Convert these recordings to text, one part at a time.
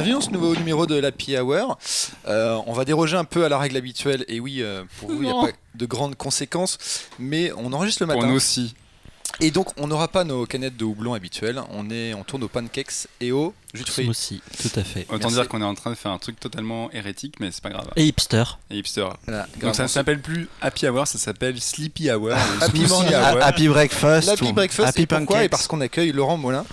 bienvenue dans ce nouveau numéro de l'Happy Hour. Euh, on va déroger un peu à la règle habituelle, et oui, euh, pour vous, il n'y a pas de grandes conséquences, mais on enregistre le Pour matin. nous aussi. Et donc, on n'aura pas nos canettes de houblon habituelles, on, est, on tourne aux pancakes et au jus de fruits. Smoothie, tout à fait. Autant Merci. dire qu'on est en train de faire un truc totalement hérétique, mais c'est pas grave. Et hipster. Et hipster. Voilà, Donc ça ne s'appelle plus Happy Hour, ça s'appelle Sleepy Hour. ou Happy. Hour. Happy Breakfast. L'Happy ou Breakfast, Happy et pourquoi Pancakes. Et parce qu'on accueille Laurent Molin,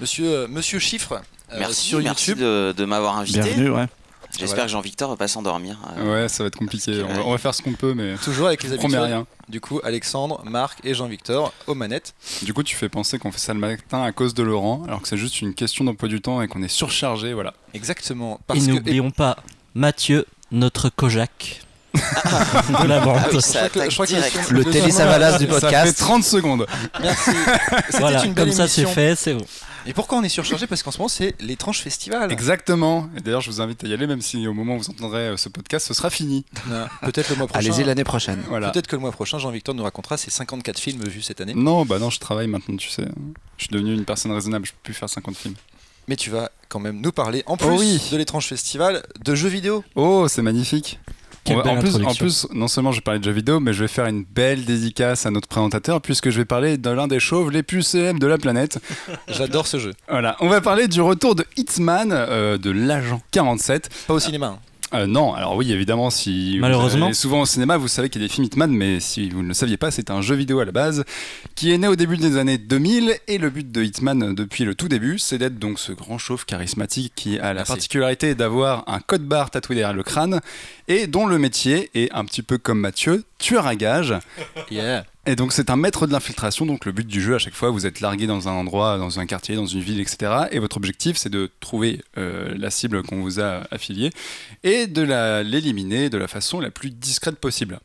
monsieur, euh, monsieur Chiffre, Merci, sur merci YouTube. de, de m'avoir invité. Bienvenue, ouais. J'espère Voilà. que Jean-Victor va pas s'endormir. euh, Ouais, ça va être compliqué. Que, On va, on va faire ce qu'on peut, mais Toujours avec les habitués. rien. Du coup, Alexandre, Marc et Jean-Victor aux manettes. Du coup, tu fais penser qu'on fait ça le matin à cause de Laurent, alors que c'est juste une question d'emploi du temps et qu'on est surchargé, voilà. Exactement. Et Parce que, n'oublions pas Mathieu, notre Kojak de la bande. Ah oui, je ça crois que- je attaque crois que direct. son- Le Télé Savalas du Ça fait podcast. 30 secondes. Merci. Voilà, une belle comme ça c'est fait, c'est bon. Et pourquoi on est surchargé Parce qu'en ce moment, c'est l'étrange festival. Exactement. Et d'ailleurs, je vous invite à y aller, même si au moment où vous entendrez euh, ce podcast, ce sera fini. Peut-être le mois prochain. Allez-y l'année prochaine. Voilà. Peut-être que le mois prochain, Jean-Victor nous racontera ses 54 films vus cette année. Non, bah non, je travaille maintenant, tu sais. Je suis devenu une personne raisonnable, je peux plus faire 50 films. Mais tu vas quand même nous parler, en plus Oh oui. de l'étrange festival, de jeux vidéo. Oh, c'est magnifique. Quelle en, plus, en introduction. plus, non seulement je vais parler de jeux vidéo, mais je vais faire une belle dédicace à notre présentateur, puisque je vais parler de l'un des chauves les plus célèbres de la planète. J'adore ce jeu. Voilà, on va parler du retour de Hitman, euh, de l'agent 47. Pas au cinéma. hein. Euh, non, alors oui, évidemment, si Malheureusement. souvent au cinéma, vous savez qu'il y a des films Hitman, mais si vous ne le saviez pas, c'est un jeu vidéo à la base qui est né au début des années 2000 et le but de Hitman euh, depuis le tout début, c'est d'être donc ce grand chauve charismatique qui a la Merci. particularité d'avoir un code barre tatoué derrière le crâne et dont le métier est un petit peu comme Mathieu, tueur à gage. Yeah. Et donc c'est un maître de l'infiltration, donc le but du jeu à chaque fois vous êtes largué dans un endroit, dans un quartier, dans une ville, etc. Et votre objectif c'est de trouver euh, la cible qu'on vous a affiliée et de l'éliminer de la façon la plus discrète possible.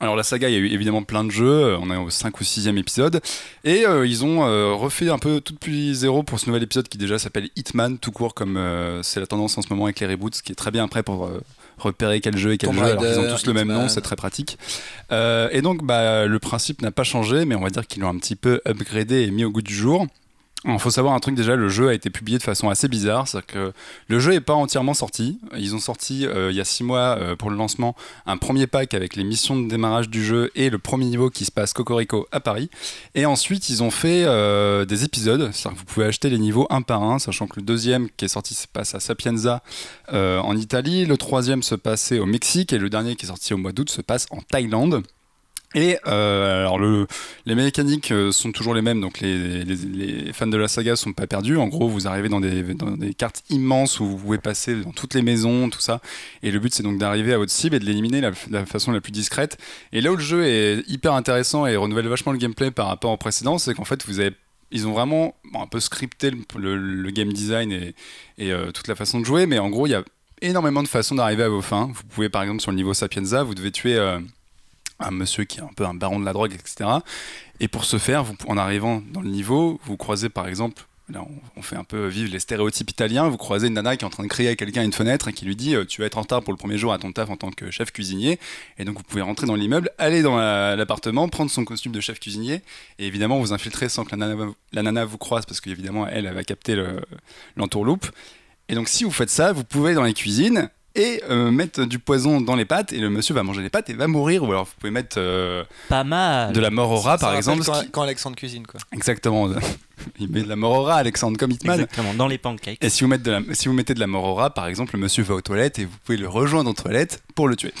Alors la saga, il y a eu évidemment plein de jeux, on est au 5 ou 6e épisode, et euh, ils ont euh, refait un peu tout depuis zéro pour ce nouvel épisode qui déjà s'appelle Hitman, tout court comme c'est la tendance en ce moment avec les reboots, qui est très bien après pour repérer quel jeu et quel Tomb jeu, alors qu'ils ont tous le même nom, c'est très pratique. Euh, et donc bah, le principe n'a pas changé, mais on va dire qu'ils l'ont un petit peu upgradé et mis au goût du jour. Il faut savoir un truc déjà, le jeu a été publié de façon assez bizarre, c'est-à-dire que le jeu n'est pas entièrement sorti. Ils ont sorti euh, il y a six mois euh, pour le lancement un premier pack avec les missions de démarrage du jeu et le premier niveau qui se passe Cocorico à Paris. Et ensuite ils ont fait euh, des épisodes, c'est-à-dire que vous pouvez acheter les niveaux un par un, sachant que le deuxième qui est sorti se passe à Sapienza en Italie, le troisième se passait au Mexique et le dernier qui est sorti au mois d'août se passe en Thaïlande. Et euh, alors le, les mécaniques euh, sont toujours les mêmes, donc les, fans de la saga sont pas perdus. En gros, vous arrivez dans des, cartes immenses où vous pouvez passer dans toutes les maisons, tout ça. Et le but, c'est donc d'arriver à votre cible et de l'éliminer de la, façon la plus discrète. Et là où le jeu est hyper intéressant et renouvelle vachement le gameplay par rapport au précédent, c'est qu'en fait, vous avez ils ont vraiment un peu scripté le, game design et, euh, toute la façon de jouer, mais en gros, il y a énormément de façons d'arriver à vos fins. Vous pouvez, par exemple, sur le niveau Sapienza, vous devez tuer un monsieur qui est un peu un baron de la drogue, etc. Et pour ce faire, vous, en arrivant dans le niveau, vous croisez par exemple, là on, fait un peu vivre les stéréotypes italiens, vous croisez une nana qui est en train de crier à quelqu'un à une fenêtre et qui lui dit euh, Tu vas être en retard pour le premier jour à ton taf en tant que chef cuisinier. Et donc vous pouvez rentrer dans l'immeuble, aller dans la- l'appartement, prendre son costume de chef cuisinier et évidemment vous infiltrer sans que la nana, la nana vous croise parce qu'évidemment elle, elle va capter le- l'entourloupe. Et donc si vous faites ça, vous pouvez dans les cuisines et euh, mettre du poison dans les pâtes et le monsieur va manger les pâtes et va mourir ou alors vous pouvez mettre euh, Pas mal. de la mort au rat Ça par exemple. Quand, ce qui- quand Alexandre cuisine, quoi. Exactement. Il met de la mort au rat, Alexandre, comme Hitman. Exactement, dans les pancakes. Et si vous, mettez de la, si vous mettez de la rat, par exemple, le monsieur va aux toilettes et vous pouvez le rejoindre aux toilettes pour le tuer.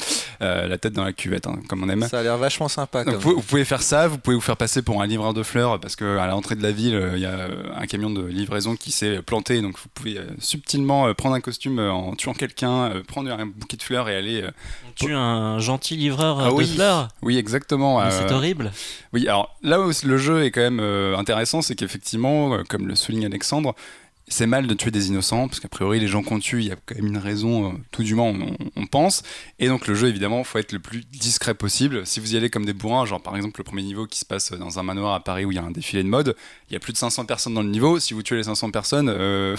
Euh, la tête dans la cuvette, hein, comme on aime. Ça a l'air vachement sympa. Comme... vous, pouvez, vous pouvez faire ça, vous pouvez vous faire passer pour un livreur de fleurs parce qu'à l'entrée de la ville, euh, il y a euh, un camion de livraison qui s'est planté. Donc vous pouvez euh, subtilement euh, prendre un costume euh, en tuant quelqu'un, euh, prendre un bouquet de fleurs et aller. euh, On tue un gentil livreur Ah de oui. fleurs. Oui, exactement. Euh, C'est horrible. Oui, alors là où le jeu est quand même euh, intéressant, c'est qu'effectivement, euh, comme le souligne Alexandre, c'est mal de tuer des innocents, parce qu'a priori, les gens qu'on tue, il y a quand même une raison, euh, tout du moins, on, on pense. Et donc, le jeu, évidemment, faut être le plus discret possible. Si vous y allez comme des bourrins, genre par exemple le premier niveau qui se passe dans un manoir à Paris où il y a un défilé de mode, il y a plus de 500 personnes dans le niveau. Si vous tuez les 500 personnes, euh,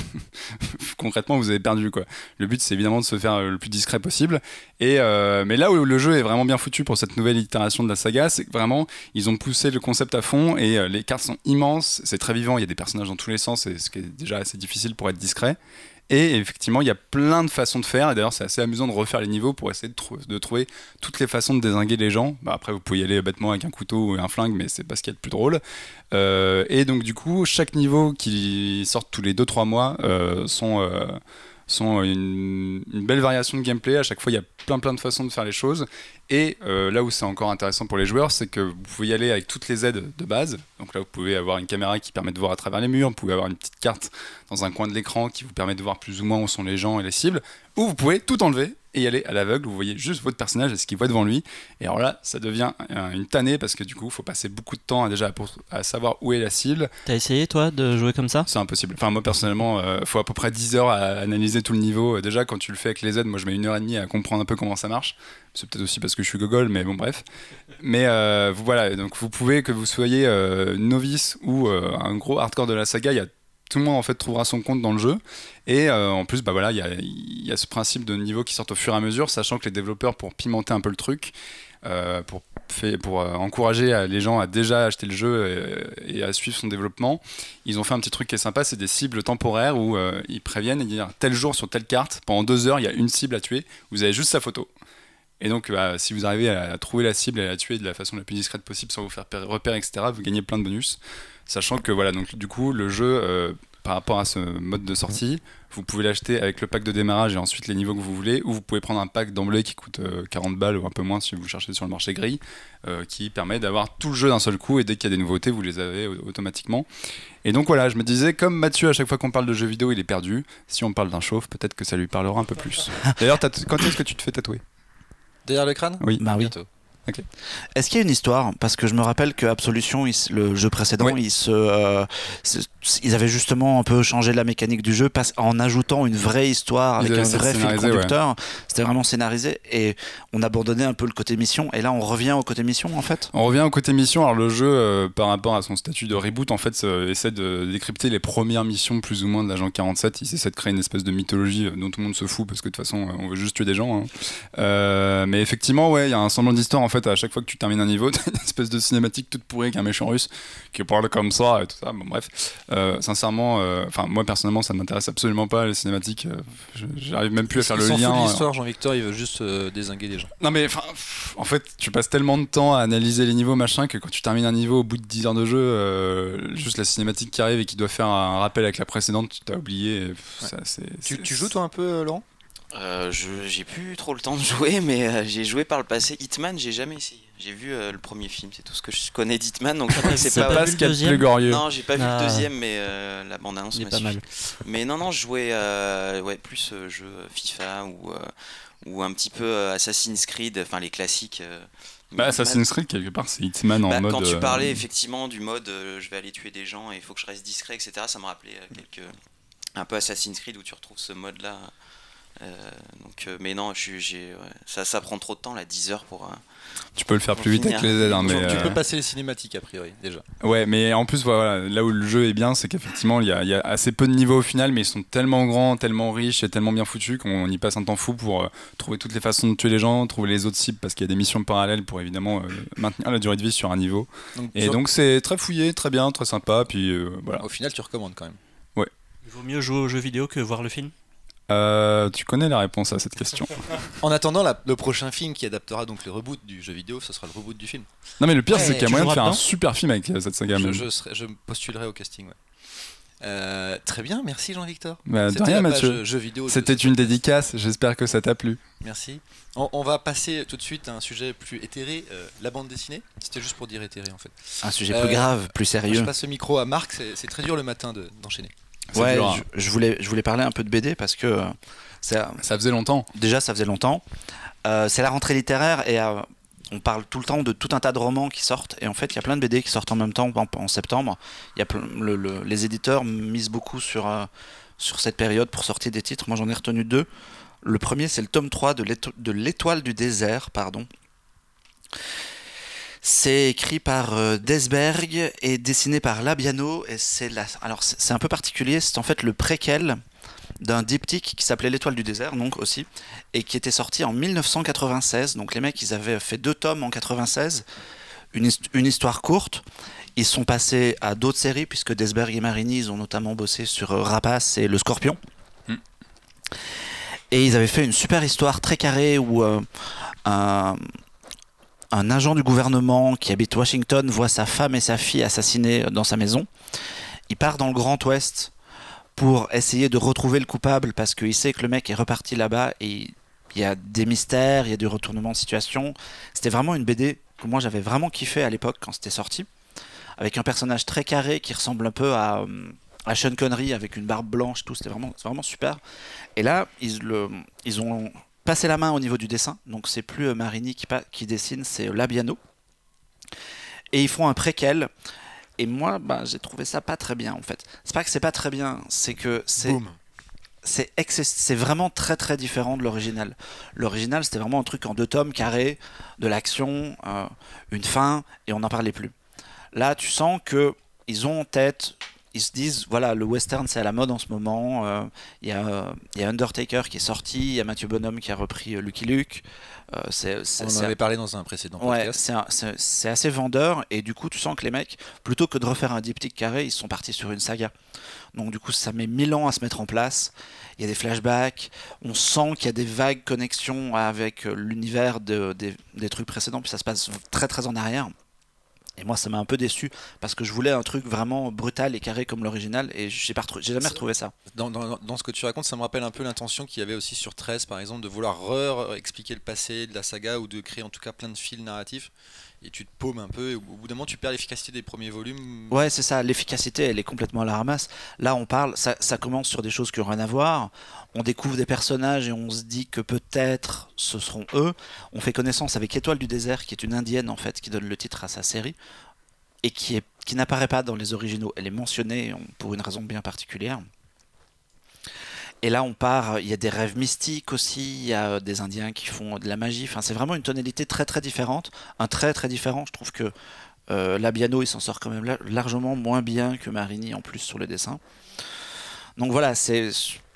concrètement, vous avez perdu, quoi. Le but, c'est évidemment de se faire euh, le plus discret possible. Euh, mais là où le jeu est vraiment bien foutu pour cette nouvelle itération de la saga, c'est que vraiment, ils ont poussé le concept à fond et les cartes sont immenses, c'est très vivant, il y a des personnages dans tous les sens, et ce qui est déjà assez difficile pour être discret. Et effectivement, il y a plein de façons de faire. Et d'ailleurs, c'est assez amusant de refaire les niveaux pour essayer de, trouver toutes les façons de désinguer les gens. Bah, après, vous pouvez y aller bêtement avec un couteau ou un flingue, mais c'est pas ce qu'il y a de plus drôle. Euh, et donc, du coup, chaque niveau qui sort tous les 2-3 mois euh, sont euh, sont une, une, belle variation de gameplay. À chaque fois, il y a plein plein de façons de faire les choses. Et euh, là où c'est encore intéressant pour les joueurs, c'est que vous pouvez y aller avec toutes les aides de base. Donc là, vous pouvez avoir une caméra qui permet de voir à travers les murs, vous pouvez avoir une petite carte dans un coin de l'écran qui vous permet de voir plus ou moins où sont les gens et les cibles, ou vous pouvez tout enlever et y aller à l'aveugle. Vous voyez juste votre personnage et ce qu'il voit devant lui. Et alors là, ça devient une tannée parce que du coup, il faut passer beaucoup de temps à, déjà pour, à savoir où est la cible. T'as essayé toi de jouer comme ça? C'est impossible. Enfin, moi personnellement, il euh, faut à peu près 10 heures à analyser tout le niveau. Déjà, quand tu le fais avec les aides, moi je mets une heure et demie à comprendre un peu comment ça marche. C'est peut-être aussi parce que je suis gogol, mais bon, bref. Mais euh, voilà, donc vous pouvez, que vous soyez euh, novice ou euh, un gros hardcore de la saga, il y a tout le monde trouvera son compte dans le jeu. Et euh, en plus, bah il y a, ce principe de niveau qui sort au fur et à mesure, sachant que les développeurs, pour pimenter un peu le truc, euh, pour, euh, encourager les gens à déjà acheter le jeu et, à suivre son développement, ils ont fait un petit truc qui est sympa, c'est des cibles temporaires où ils préviennent et disent tel jour sur telle carte, pendant deux heures, il y a une cible à tuer, vous avez juste sa photo. Et donc, bah, si vous arrivez à trouver la cible et à la tuer de la façon la plus discrète possible sans vous faire repérer, etc., vous gagnez plein de bonus. Sachant que, voilà, donc du coup, le jeu, euh, par rapport à ce mode de sortie, vous pouvez l'acheter avec le pack de démarrage et ensuite les niveaux que vous voulez, ou vous pouvez prendre un pack d'emblée qui coûte euh, 40 balles ou un peu moins si vous cherchez sur le marché gris, euh, qui permet d'avoir tout le jeu d'un seul coup et dès qu'il y a des nouveautés, vous les avez automatiquement. Et donc voilà, je me disais, comme Mathieu, à chaque fois qu'on parle de jeux vidéo, il est perdu, si on parle d'un chauffe, peut-être que ça lui parlera un peu plus. D'ailleurs, quand est-ce que tu te fais tatouer? Derrière le crâne Oui. Bah oui. Bientôt. Okay. Est-ce qu'il y a une histoire Parce que je me rappelle que Absolution, il, le jeu précédent, Oui. ils, se, euh, ils avaient justement un peu changé la mécanique du jeu en ajoutant une vraie histoire avec un vrai fil conducteur. C'était vraiment scénarisé et on abandonnait un peu le côté mission. Et là, on revient au côté mission en fait? On revient au côté mission. Alors le jeu, euh, par rapport à son statut de reboot, en fait, euh, essaie de décrypter les premières missions plus ou moins de l'agent 47. Il essaie de créer une espèce de mythologie euh, dont tout le monde se fout parce que de toute façon, on veut juste tuer des gens. Hein. Mais effectivement, ouais, il y a un semblant d'histoire. En fait, à chaque fois que tu termines un niveau, t'as une espèce de cinématique toute pourrie avec un méchant russe qui parle comme ça et tout ça. Bon, bref, euh, sincèrement, enfin moi personnellement, ça ne m'intéresse absolument pas les cinématiques. Euh, J'arrive même plus à faire le lien. de l'histoire, Jean-Victor, il veut juste euh, désinguer les gens. Non mais enfin, en fait, tu passes tellement de temps à analyser les niveaux machin que quand tu termines un niveau au bout de 10 heures de jeu, euh, juste la cinématique qui arrive et qui doit faire un rappel avec la précédente, tu t'as oublié. ça, Tu, c'est- tu joues toi un peu, euh, Laurent? Euh, j'ai plus trop le temps de jouer, mais euh, j'ai joué par le passé. Hitman, j'ai jamais essayé. J'ai vu euh, le premier film, c'est tout ce que je connais d'Hitman, donc que c'est pas. pas ce le qu'il y a de deuxième plus glorieux. Non, j'ai pas vu Ah. le deuxième, mais euh, la bande-annonce Il est m'a suffi. mal. Mais non, non, je jouais euh, ouais, plus euh, jeux FIFA ou, euh, ou un petit peu euh, Assassin's Creed, enfin les classiques. euh, Bah, Assassin's Creed, quelque part, c'est Hitman en Bah, mode. quand tu euh, parlais effectivement du mode euh, je vais aller tuer des gens et il faut que je reste discret, etc., ça me rappelait euh, quelques. un peu Assassin's Creed où tu retrouves ce mode là. Donc, euh, mais non, je suis- j'ai, ouais, ça, ça prend trop de temps là, 10 heures pour. euh, Tu peux le faire plus vite avec les aides, hein, tu, mais. tu euh, peux passer les cinématiques a priori déjà. Ouais, mais en plus, voilà, là où le jeu est bien, c'est qu'effectivement, il y, a- il y a assez peu de niveaux au final, mais ils sont tellement grands, tellement riches et tellement bien foutus qu'on y passe un temps fou pour euh, trouver toutes les façons de tuer les gens, trouver les autres cibles, parce qu'il y a des missions parallèles pour évidemment euh, maintenir la durée de vie sur un niveau. Donc, Et donc, c'est très fouillé, très bien, très sympa, puis euh, voilà. au final, tu recommandes quand même. Il vaut mieux jouer aux jeux vidéo que voir le film? Euh, tu connais la réponse à cette question. En attendant, la- le prochain film qui adaptera donc le reboot du jeu vidéo, ce sera le reboot du film. Non, mais le pire, Ouais, c'est qu'il y a tu moyen de faire un super film avec euh, cette saga. Je, je serai- je postulerai au casting. ouais. Euh, très bien, merci Jean-Victor. Bah, de C'était rien, Mathieu. C'était une dédicace, j'espère que ça t'a plu. Merci. On, on va passer tout de suite à un sujet plus éthéré, euh, la bande dessinée. C'était juste pour dire éthéré en fait. Un sujet Euh, plus grave, plus Je sérieux. passe le micro à Marc, c'est très dur le matin de- d'enchaîner. Ouais, dur, hein. je, je voulais, je voulais parler un peu de BD parce que euh, c'est- Ça faisait longtemps. déjà ça faisait longtemps. Euh, c'est la rentrée littéraire et euh, on parle tout le temps de tout un tas de romans qui sortent et en fait il y a plein de BD qui sortent en même temps en, en septembre. Il y a plein- le- le- les éditeurs misent beaucoup sur, euh, sur cette période pour sortir des titres. Moi j'en ai retenu deux. Le premier c'est le tome 3 de l'éto- de l'étoile du désert, pardon. C'est écrit par euh, Desberg et dessiné par Labiano et c'est la... alors c'est un peu particulier, c'est en fait le préquel d'un diptyque qui s'appelait l'étoile du désert donc aussi et qui était sorti en 1996. Donc les mecs ils avaient fait deux tomes en 96, une, hist- une histoire courte. Ils sont passés à d'autres séries, puisque Desberg et Marini, ils ont notamment bossé sur euh, Rapace et Le Scorpion. Mm. Et ils avaient fait une super histoire très carrée où euh, un, un agent du gouvernement qui habite Washington voit sa femme et sa fille assassinées dans sa maison. Il part dans le Grand Ouest pour essayer de retrouver le coupable parce qu'il sait que le mec est reparti là-bas et il y a des mystères, il y a du retournement de situation. C'était vraiment une BD que moi j'avais vraiment kiffé à l'époque quand c'était sorti, avec un personnage très carré qui ressemble un peu à, à Sean Connery avec une barbe blanche, tout. C'était vraiment, vraiment super. Et là, ils, le, ils ont passé la main au niveau du dessin, donc c'est plus euh, Marini qui, dessine, c'est euh, Labiano. Et ils font un préquel. Et moi, bah, j'ai trouvé ça pas très bien en fait. C'est pas que c'est pas très bien, c'est que c'est c'est c'est vraiment très très différent de l'original. L'original, c'était vraiment un truc en deux tomes carrés, de l'action, euh, une fin, et on n'en parlait plus. Là, tu sens que ils ont en tête, ils se disent, voilà, le western c'est à la mode en ce moment. euh, Il y, a, euh, il y a Undertaker qui est sorti, il y a Mathieu Bonhomme qui a repris euh, Lucky Luke. euh, c'est- c'est- On en avait parlé dans un précédent Ouais, podcast. c'est un- c'est c'est assez vendeur et du coup tu sens que les mecs, plutôt que de refaire un diptyque carré, ils sont partis sur une saga. Donc du coup ça met mille ans à se mettre en place. Il y a des flashbacks, on sent qu'il y a des vagues connexions avec euh, l'univers de- des, des trucs précédents, puis ça se passe très très en arrière. Et moi ça m'a un peu déçu parce que je voulais un truc vraiment brutal et carré comme l'original et j'ai jamais retrouvé ça. Dans, dans- dans ce que tu racontes, ça me rappelle un peu l'intention qu'il y avait aussi sur 13, par exemple, de vouloir re- expliquer le passé de la saga ou de créer en tout cas plein de fils narratifs. Et tu te paumes un peu, et au bout d'un moment, tu perds l'efficacité des premiers volumes. Ouais, c'est ça, l'efficacité, elle est complètement à la ramasse. Là, on parle, ça, commence sur des choses qui n'ont rien à voir. On découvre des personnages et on se dit que peut-être ce seront eux. On fait connaissance avec Étoile du désert, qui est une indienne en fait, qui donne le titre à sa série et qui, n'apparaît pas dans les originaux. Elle est mentionnée on- pour une raison bien particulière. Et là, on part, il y a des rêves mystiques aussi, il y a euh, des Indiens qui font de la magie. Enfin, c'est vraiment une tonalité très très différente, un très très différent. Je trouve que euh, Labiano, il s'en sort quand même la- largement moins bien que Marini en plus sur le dessin. Donc voilà, c'est,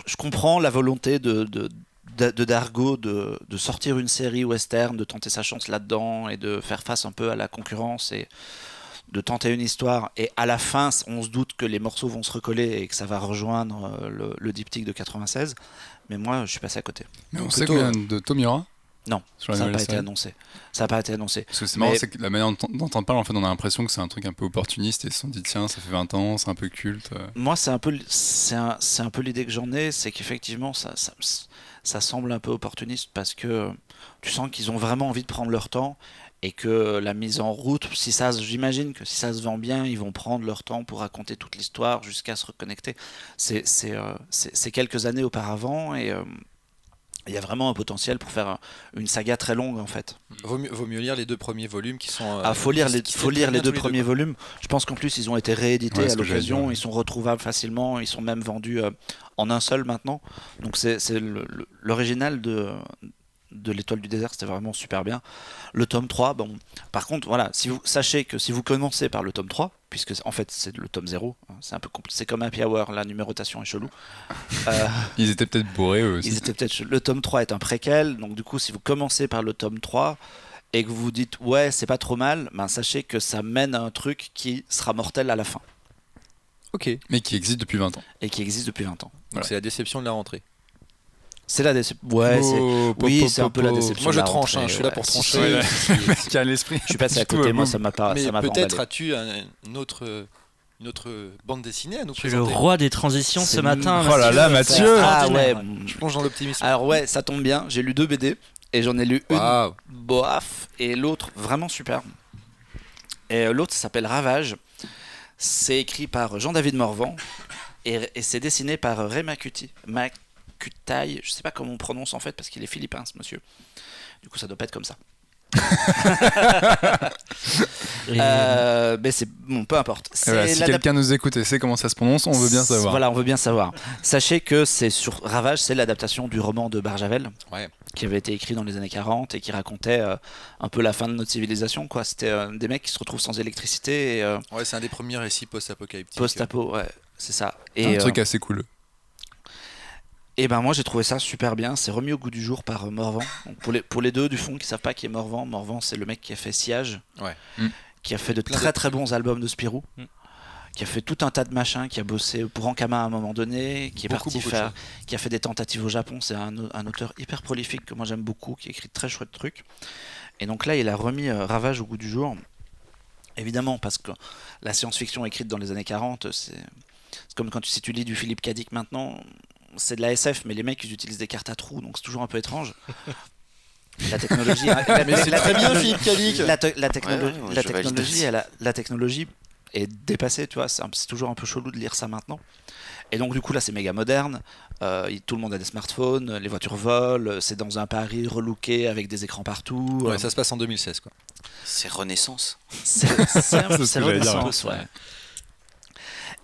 je comprends la volonté de- de Dargo de, de sortir une série western, de tenter sa chance là-dedans et de faire face un peu à la concurrence et de tenter une histoire. Et à la fin, on se doute que les morceaux vont se recoller et que ça va rejoindre euh, le, le diptyque de 96. Mais moi, je suis passé à côté. Mais on sait combien de y aura Non, ça n'a pas été annoncé. Ça n'a pas été annoncé. Parce que c'est Mais- marrant, c'est que la manière dont, on parle, en fait, on a l'impression que c'est un truc un peu opportuniste et ils se sont dit, tiens, ça fait 20 ans, c'est un peu culte. euh. Moi, c'est un peu, c'est un, un peu l'idée que j'en ai, c'est qu'effectivement, ça, ça, ça semble un peu opportuniste parce que tu sens qu'ils ont vraiment envie de prendre leur temps et que la mise en route, si ça, j'imagine que si ça se vend bien, ils vont prendre leur temps pour raconter toute l'histoire jusqu'à se reconnecter. C'est, c'est, euh, c'est, c'est quelques années auparavant et euh, il y a vraiment un potentiel pour faire un- une saga très longue en fait. Vaut mieux, vaut mieux lire les deux premiers volumes qui sont. euh, Ah, faut lire les, faut lire les deux premiers volumes. Je pense qu'en plus ils ont été réédités Ouais, à l'occasion, ils sont retrouvables facilement, ils sont même vendus euh, en un seul maintenant. Donc c'est c'est le- le- l'original de de l'étoile du désert, c'était vraiment super bien. Le tome 3, bon, par contre, voilà, si vous sachez que si vous commencez par le tome 3, puisque en fait c'est le tome 0, hein, c'est un peu compl- c'est comme Happy Hour, la numérotation est chelou. Euh, Ils étaient peut-être bourrés eux aussi. ils étaient peut-être le tome 3 est un préquel, donc du coup si vous commencez par le tome 3 et que vous vous dites ouais c'est pas trop mal, ben sachez que ça mène à un truc qui sera mortel à la fin Ok. Donc Mais qui existe depuis 20 ans. et qui existe depuis 20 ans. Voilà. c'est la déception de la rentrée. C'est la déception. Ouais, Oh, po, oui, c'est un po, peu la déception. Moi, je tranche, hein, je suis là ouais. pour trancher. si. Qui a l'esprit. Je suis passé à côté, coup, moi euh, ça m'a pas, Mais ça m'a pas peut-être as-tu un- une autre, une autre bande dessinée à nous es le présenter. roi des transitions ce matin. Oh là là, Mathieu Ah ouais. extraordinaire. Je plonge dans l'optimisme. Alors ouais, ça tombe bien. J'ai lu deux BD et j'en ai lu une Waouh. boaf et l'autre vraiment super. Et euh, l'autre s'appelle Ravage. C'est écrit par Jean-David Morvan et, et c'est dessiné par Ray Macuti. Macutaï, je sais pas comment on prononce en fait parce qu'il est philippin ce monsieur. Du coup ça doit pas être comme ça. Euh, mais c'est bon, peu importe. Voilà, C'est si quelqu'un nous écoute et sait comment ça se prononce, on veut bien savoir. Voilà, on veut bien savoir. Sachez que c'est sur Ravage, c'est l'adaptation du roman de Barjavel, Ouais. qui avait été écrit dans les années 40 et qui racontait euh, un peu la fin de notre civilisation. Quoi, c'était euh, des mecs qui se retrouvent sans électricité et euh, Ouais, c'est un des premiers récits post-apocalyptiques. post-apo. Ouais, c'est ça. Et un euh, truc assez cool. Et ben moi j'ai trouvé ça super bien. C'est remis au goût du jour par euh, Morvan. Donc, pour, les, pour les deux du fond qui savent pas qui est Morvan, Morvan c'est le mec qui a fait Siage, Ouais. Mm. qui a fait de très de- très bons albums de Spirou, Mm. qui a fait tout un tas de machins, qui a bossé pour Ankama à un moment donné, qui est parti faire, qui a fait des tentatives au Japon. C'est un, un auteur hyper prolifique que moi j'aime beaucoup, qui écrit de très chouettes trucs. Et donc là il a remis euh, Ravage au goût du jour. Évidemment parce que la science-fiction écrite dans les années 40, c'est c'est comme quand tu, si tu lis du Philippe Cadic maintenant, c'est de la SF, mais les mecs ils utilisent des cartes à trous, donc c'est toujours un peu étrange. La technologie, la- Mais c'est la très bien, technologie- Philippe Cadic. La, te- la technolo- Ouais, ouais, ouais, la je valide technologie, aussi. elle a- la technologie est dépassée, tu vois. C'est toujours un peu chelou de lire ça maintenant. Et donc du coup là c'est méga moderne. Euh, tout le monde a des smartphones, les voitures volent, c'est dans un Paris relooké avec des écrans partout. Ouais, Euh, ça se passe en 2016 quoi. C'est Renaissance. c'est un- ce Renaissance, ouais.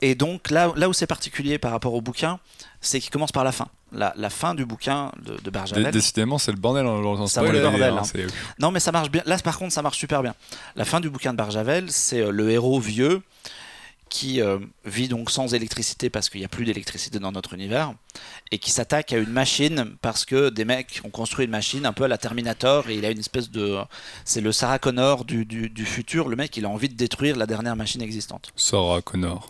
Et donc là, là où c'est particulier par rapport au bouquin, c'est qu'il commence par la fin. La, la fin du bouquin de, Barjavel. Décidément, c'est le bordel en en Ça le bordel, hein, hein. Non, mais ça marche bien. Là, par contre, ça marche super bien. La fin du bouquin de Barjavel, c'est euh, le héros vieux qui euh, vit donc sans électricité parce qu'il n'y a plus d'électricité dans notre univers et qui s'attaque à une machine parce que des mecs ont construit une machine un peu à la Terminator et il a une espèce de. C'est le Sarah Connor du, du, du futur. Le mec, il a envie de détruire la dernière machine existante. Sarah Connor.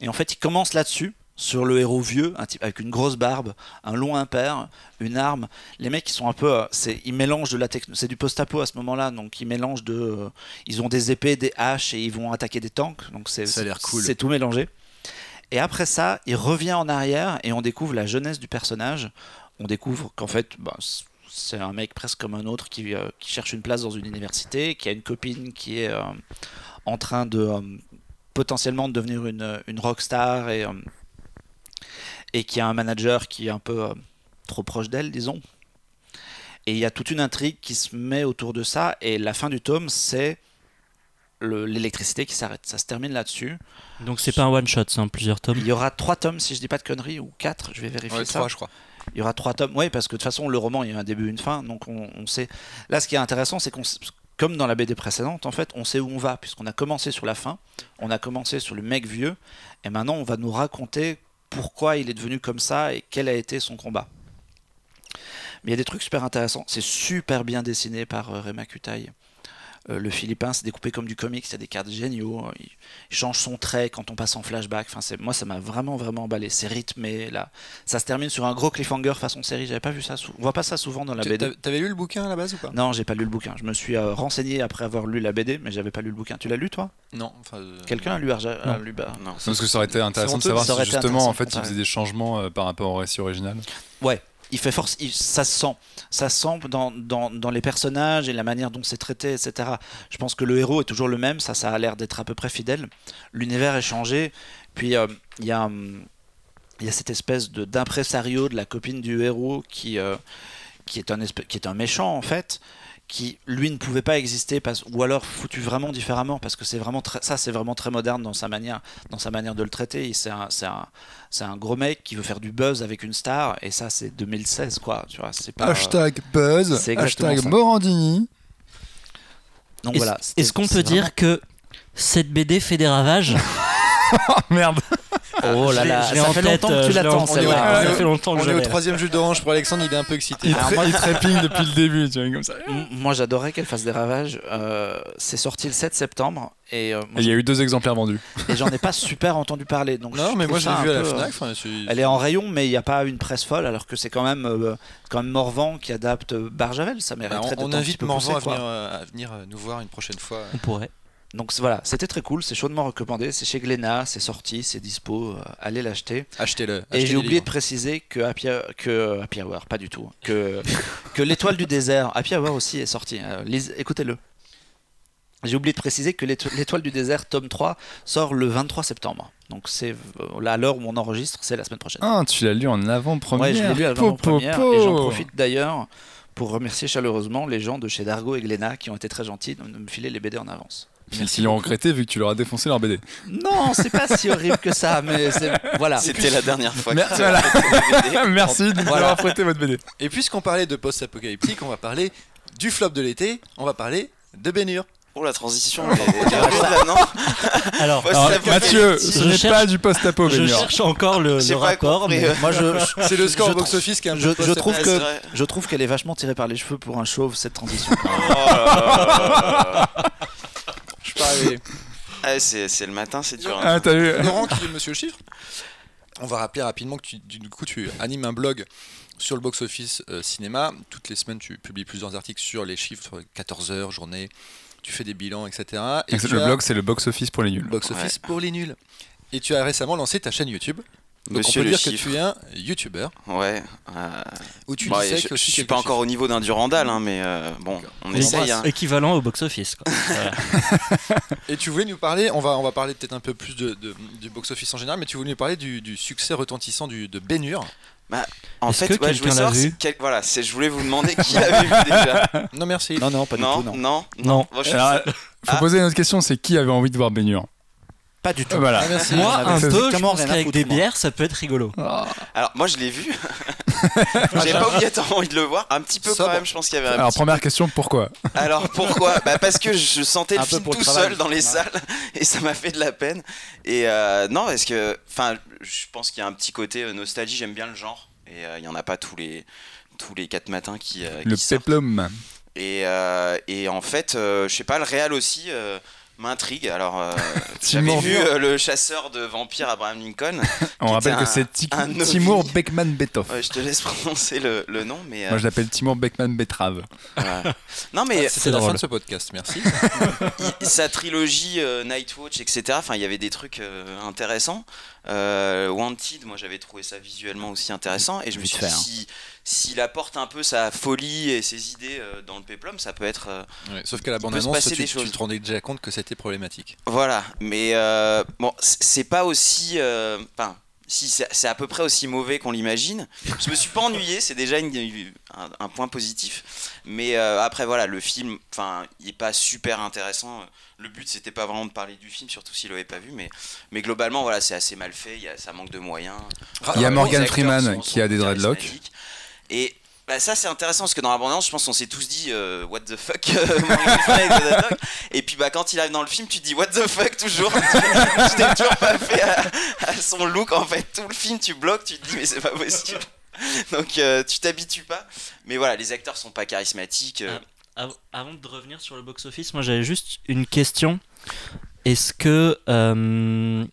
Et en fait, il commence là-dessus, sur le héros vieux, un type avec une grosse barbe, un long impair, une arme. Les mecs, ils sont un peu. euh, c'est, ils mélangent de la techno. C'est du post-apo à ce moment-là, donc ils mélangent de. euh, ils ont des épées, des haches et ils vont attaquer des tanks. Donc c'est, Ça a l'air cool. C'est tout mélangé. Et après ça, il revient en arrière et on découvre la jeunesse du personnage. On découvre qu'en fait, bah, c'est un mec presque comme un autre qui, euh, qui cherche une place dans une université, qui a une copine qui est euh, en train de euh, potentiellement de devenir une, une rockstar et, et qui a un manager qui est un peu euh, trop proche d'elle, disons. Et il y a toute une intrigue qui se met autour de ça. Et la fin du tome, c'est le- l'électricité qui s'arrête. Ça se termine là-dessus. Donc c'est pas un one shot, c'est un plusieurs tomes. Il y aura trois tomes, si je dis pas de conneries, ou quatre, je vais vérifier Ouais, ça. trois, je crois. Il y aura trois tomes. Oui, parce que de toute façon, le roman, il y a un début, une fin. Donc on, on sait. Là, ce qui est intéressant, c'est qu'on, comme dans la BD précédente, en fait, on sait où on va, puisqu'on a commencé sur la fin, on a commencé sur le mec vieux, et maintenant, on va nous raconter pourquoi il est devenu comme ça et quel a été son combat. Mais il y a des trucs super intéressants. C'est super bien dessiné par euh, Rema Kutaï. Euh, le Philippin, c'est découpé comme du comics, il y a des cartes géniaux. Il, il change son trait quand on passe en flashback. Enfin, c'est, moi, ça m'a vraiment, vraiment emballé. C'est rythmé. Là. Ça se termine sur un gros cliffhanger façon série. J'avais pas vu ça. On voit pas ça souvent dans la BD. t'a- T'avais lu le bouquin à la base ou pas? Non, j'ai pas lu le bouquin. Je me suis euh, renseigné après avoir lu la BD, mais j'avais pas lu le bouquin. Tu l'as lu, toi? Non. enfin, euh, Quelqu'un a lu, Arja- Non. lu bah, Non. Parce que ça aurait été intéressant de savoir ça si justement en fait il faisait des changements euh, par rapport au récit original. Il fait force, ça se sent, ça se sent dans, dans, les personnages et la manière dont c'est traité, etc. Je pense que le héros est toujours le même, ça, ça a l'air d'être à peu près fidèle. L'univers est changé, puis euh, il y a, hum, y a cette espèce de d'impresario de la copine du héros qui, euh, qui est un qui est un méchant en fait, qui lui ne pouvait pas exister parce, ou alors foutu vraiment différemment parce que c'est vraiment très, ça c'est vraiment très moderne dans sa manière dans sa manière de le traiter c'est un, c'est un c'est un gros mec qui veut faire du buzz avec une star et ça c'est 2016 quoi tu vois c'est pas Hashtag buzz, hashtag ça. Morandini. donc Est-ce voilà est-ce qu'on peut vraiment- dire que cette BD fait des ravages? Oh merde oh là là ça fait longtemps que euh, tu l'attends celle-là. Ça fait longtemps que On est au troisième jus d'orange pour Alexandre, il est un peu excité. il, Alors tra- moi- il trépigne depuis le début, tu vois, comme ça. Moi j'adorais qu'elle fasse des ravages Euh, c'est sorti le 7 septembre et, euh, moi, Et il y a eu deux exemplaires vendus. et j'en ai pas super entendu parler donc Non, mais moi l'ai vu à la Fnac. Elle est en rayon, mais il n'y a pas une presse folle, alors que c'est quand même, euh, quand même Morvan qui adapte Barjavel. Ça Bah, mériterait on, on invite Morvan à venir, à venir nous voir une prochaine fois. On pourrait. Donc voilà, c'était très cool, c'est chaudement recommandé. C'est chez Glénat, c'est sorti, c'est dispo, euh, allez l'acheter. Achetez-le. Et j'ai oublié de préciser que Happy, que Happy Hour, pas du tout, que, que l'étoile du désert, Happy Hour aussi est sorti. euh, écoutez-le. J'ai oublié de préciser que l'éto- l'étoile du désert, tome 3, sort le 23 septembre. Donc c'est euh, là à l'heure où on enregistre, c'est la semaine prochaine. Ah, tu l'as lu en avant-première. Ouais, je l'ai lu avant Po, en première po, et j'en profite d'ailleurs pour remercier chaleureusement les gens de chez Dargo et Glénat qui ont été très gentils de me filer les BD en avance. Ils s'y ont regretté vu que tu leur as défoncé leur BD. Non, c'est pas si horrible que ça, mais c'est voilà. C'était la dernière fois. Merci, que BD. De nous Voilà. avoir prêté votre BD. Et puisqu'on parlait de post-apocalyptique, on va parler du flop de l'été. On va parler de Bénur. Oh la transition, rude, là, non Alors, Mathieu, ce Je n'est cherche- pas du post-apo, je cherche encore le, le pas rapport. compris, mais- euh. Moi, je, je, C'est le score je au box-office qui est un je, peu je trouve que je trouve qu'elle est vachement tirée par les cheveux pour un chauve cette transition. Je suis pas arrivé. Ouais, c'est c'est le matin, c'est dur. hein. Ah, t'as vu Laurent qui est Monsieur Chiffre. On va rappeler rapidement que tu, du coup tu animes un blog sur le box-office euh, cinéma. Toutes les semaines, tu publies plusieurs articles sur les chiffres, 14 heures, journée. Tu fais des bilans, etc. Et tu Le as- blog, c'est le box-office pour les nuls. box-office pour les nuls. Et tu as récemment lancé ta chaîne YouTube. Donc Monsieur on peut le dire chiffre. que tu es un YouTuber. Ouais. euh, Où tu bon, disais je, que je suis pas encore au niveau d'un Durandal, hein, mais euh, bon, on On essaye. hein. Équivalent au box-office. Et tu voulais nous parler, on va, on va parler peut-être un peu plus de, de- du box-office en général, mais tu voulais nous parler du, du succès retentissant du, de Bénur. En Est-ce fait, que ouais, je voulais quelqu'un l'a savoir vu si quel- voilà, c'est- je voulais vous demander qui l'avait vu déjà. Non, merci. non, non, pas du non, tout, non. non, Non. Bon, je- Alors, faut Ah. poser une autre question, c'est qui avait envie de voir Bénur? Pas du tout. Voilà. Ah, merci. Moi, un peu, je pense qu'avec des moi. bières, ça peut être rigolo. Alors moi je l'ai vu. J'avais pas obligatoirement envie de le voir. Un petit peu Sobre. quand même. Je pense qu'il y avait un Alors, petit première question, pourquoi? Alors pourquoi? Bah Parce que je sentais le film tout seul dans les salles et ça m'a fait de la peine. Et euh, non, parce que, enfin, je pense qu'il y a un petit côté euh, nostalgie. J'aime bien le genre et euh, il y en a pas tous les tous les quatre matins qui, euh, Le qui peplum. Et, euh, et en fait, euh, je sais pas, le réal aussi. Euh, m'intrigue alors euh, j'avais vu euh, le chasseur de vampires Abraham Lincoln On rappelle que c'est. Timur Beckman Betov. Ouais, je te laisse prononcer le, le nom mais euh, Moi, je l'appelle Timur Beckman Betrave. voilà. non mais C'était la fin de ce podcast, merci. il- sa trilogie euh, Nightwatch, etc. Enfin, il y avait des trucs euh, intéressants. Euh, Wanted, moi j'avais trouvé ça visuellement aussi intéressant. Et je me suis fait, dit, hein. si, s'il apporte un peu sa folie et ses idées euh, dans le péplum, ça peut être. euh, Ouais, sauf qu'à la bande-annonce, passer tu, tu te rendais déjà compte que c'était problématique. voilà. Mais euh, bon, c'est pas aussi. euh, Enfin. si c'est c'est à peu près aussi mauvais qu'on l'imagine. Je me suis pas ennuyé, c'est déjà une- un, un point positif. Mais euh, après voilà, le film, enfin, il est pas super intéressant. Le but c'était pas vraiment de parler du film, surtout s'il l'avait pas vu, mais mais globalement voilà, c'est assez mal fait. Il y a, ça manque de moyens. Il y a Morgan Freeman qui a des dreadlocks. Et bah, ça c'est intéressant parce que dans la bande-annonce, je pense qu'on s'est tous dit euh, what the fuck. Et puis bah quand il arrive dans le film, tu te dis what the fuck toujours. je t'ai toujours pas fait à, à son look en fait. Tout le film tu bloques, tu te dis mais c'est pas possible. Donc euh, tu t'habitues pas. Mais voilà, les acteurs sont pas charismatiques. euh, Av- Avant de revenir sur le box-office, moi j'avais juste une question. Est-ce que euh,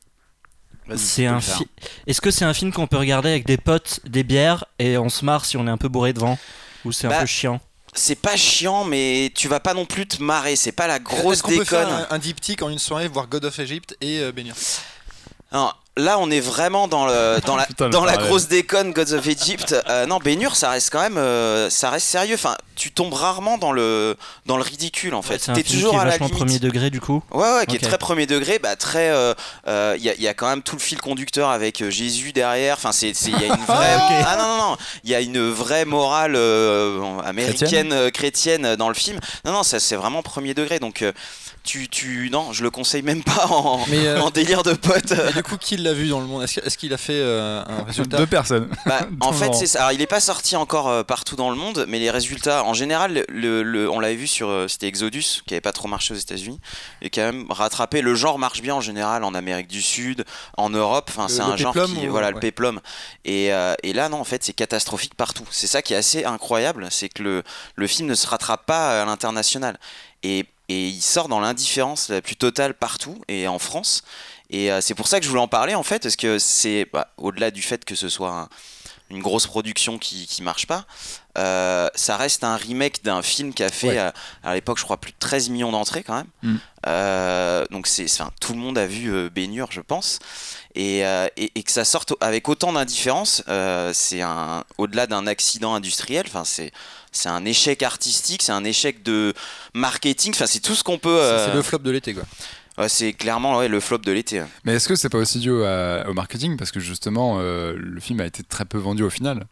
c'est un fi- Est-ce que c'est un film qu'on peut regarder avec des potes, des bières et on se marre si on est un peu bourré devant? Ou c'est un Bah, peu chiant? c'est pas chiant, mais tu vas pas non plus te marrer. C'est pas la grosse Est-ce qu'on peut faire déconne. un, un diptyque en une soirée, voir God of Egypt et euh, Bénir? Non, là, on est vraiment dans, le, dans, la, Putain, le dans la parallèle. grosse déconne Gods of Egypt. Euh, non, Bénur, ça reste quand même euh, ça reste sérieux. Enfin, tu tombes rarement dans le, dans le ridicule en fait. C'est un T'es film toujours qui est à la limite. premier degré du coup. Ouais, ouais, qui est très premier degré, bah très. euh, euh, Il y, a, il y a quand même tout le fil conducteur avec euh, Jésus derrière. Enfin, c'est, il y a une vraie. Ah non non non, il y a une vraie morale euh, américaine Chrétienne euh, chrétienne euh, dans le film. Non non, ça c'est vraiment premier degré. Donc euh, tu, tu, non, je le conseille même pas en, Mais, euh, en délire de pote. Du coup, qui l'a vu dans le monde? Est-ce qu'il a fait euh, un résultat? Deux personnes. Bah, en fait, c'est ça. Alors, il n'est pas sorti encore euh, partout dans le monde, mais les résultats, en général, le, le- on l'avait vu sur. euh, C'était Exodus, qui n'avait pas trop marché aux États-Unis, et quand même rattrapé. Le genre marche bien en général en Amérique du Sud, en Europe. Enfin, c'est un genre qui. ou- Voilà, le péplum. Et, euh, et là, non, en fait, c'est catastrophique partout. C'est ça qui est assez incroyable, c'est que le, le film ne se rattrape pas à l'international. Et, et il sort dans l'indifférence la plus totale partout, et en France. Et euh, c'est pour ça que je voulais en parler, en fait, parce que c'est bah, au-delà du fait que ce soit un- une grosse production qui, qui marche pas, euh, ça reste un remake d'un film qui a fait Ouais. euh, à l'époque, je crois, plus de 13 millions d'entrées quand même. Mm. Euh, donc c'est, enfin, tout le monde a vu euh, Bénur, je pense. Et, et, et que ça sorte avec autant d'indifférence, c'est un, au-delà d'un accident industriel. Enfin, c'est, c'est un échec artistique, c'est un échec de marketing. Enfin, c'est tout ce qu'on peut. C'est- C'est le flop de l'été, quoi. Ouais, c'est clairement ouais, le flop de l'été. Mais est-ce que c'est pas aussi dû au, à- au marketing? Parce que justement, euh, le film a été très peu vendu au final.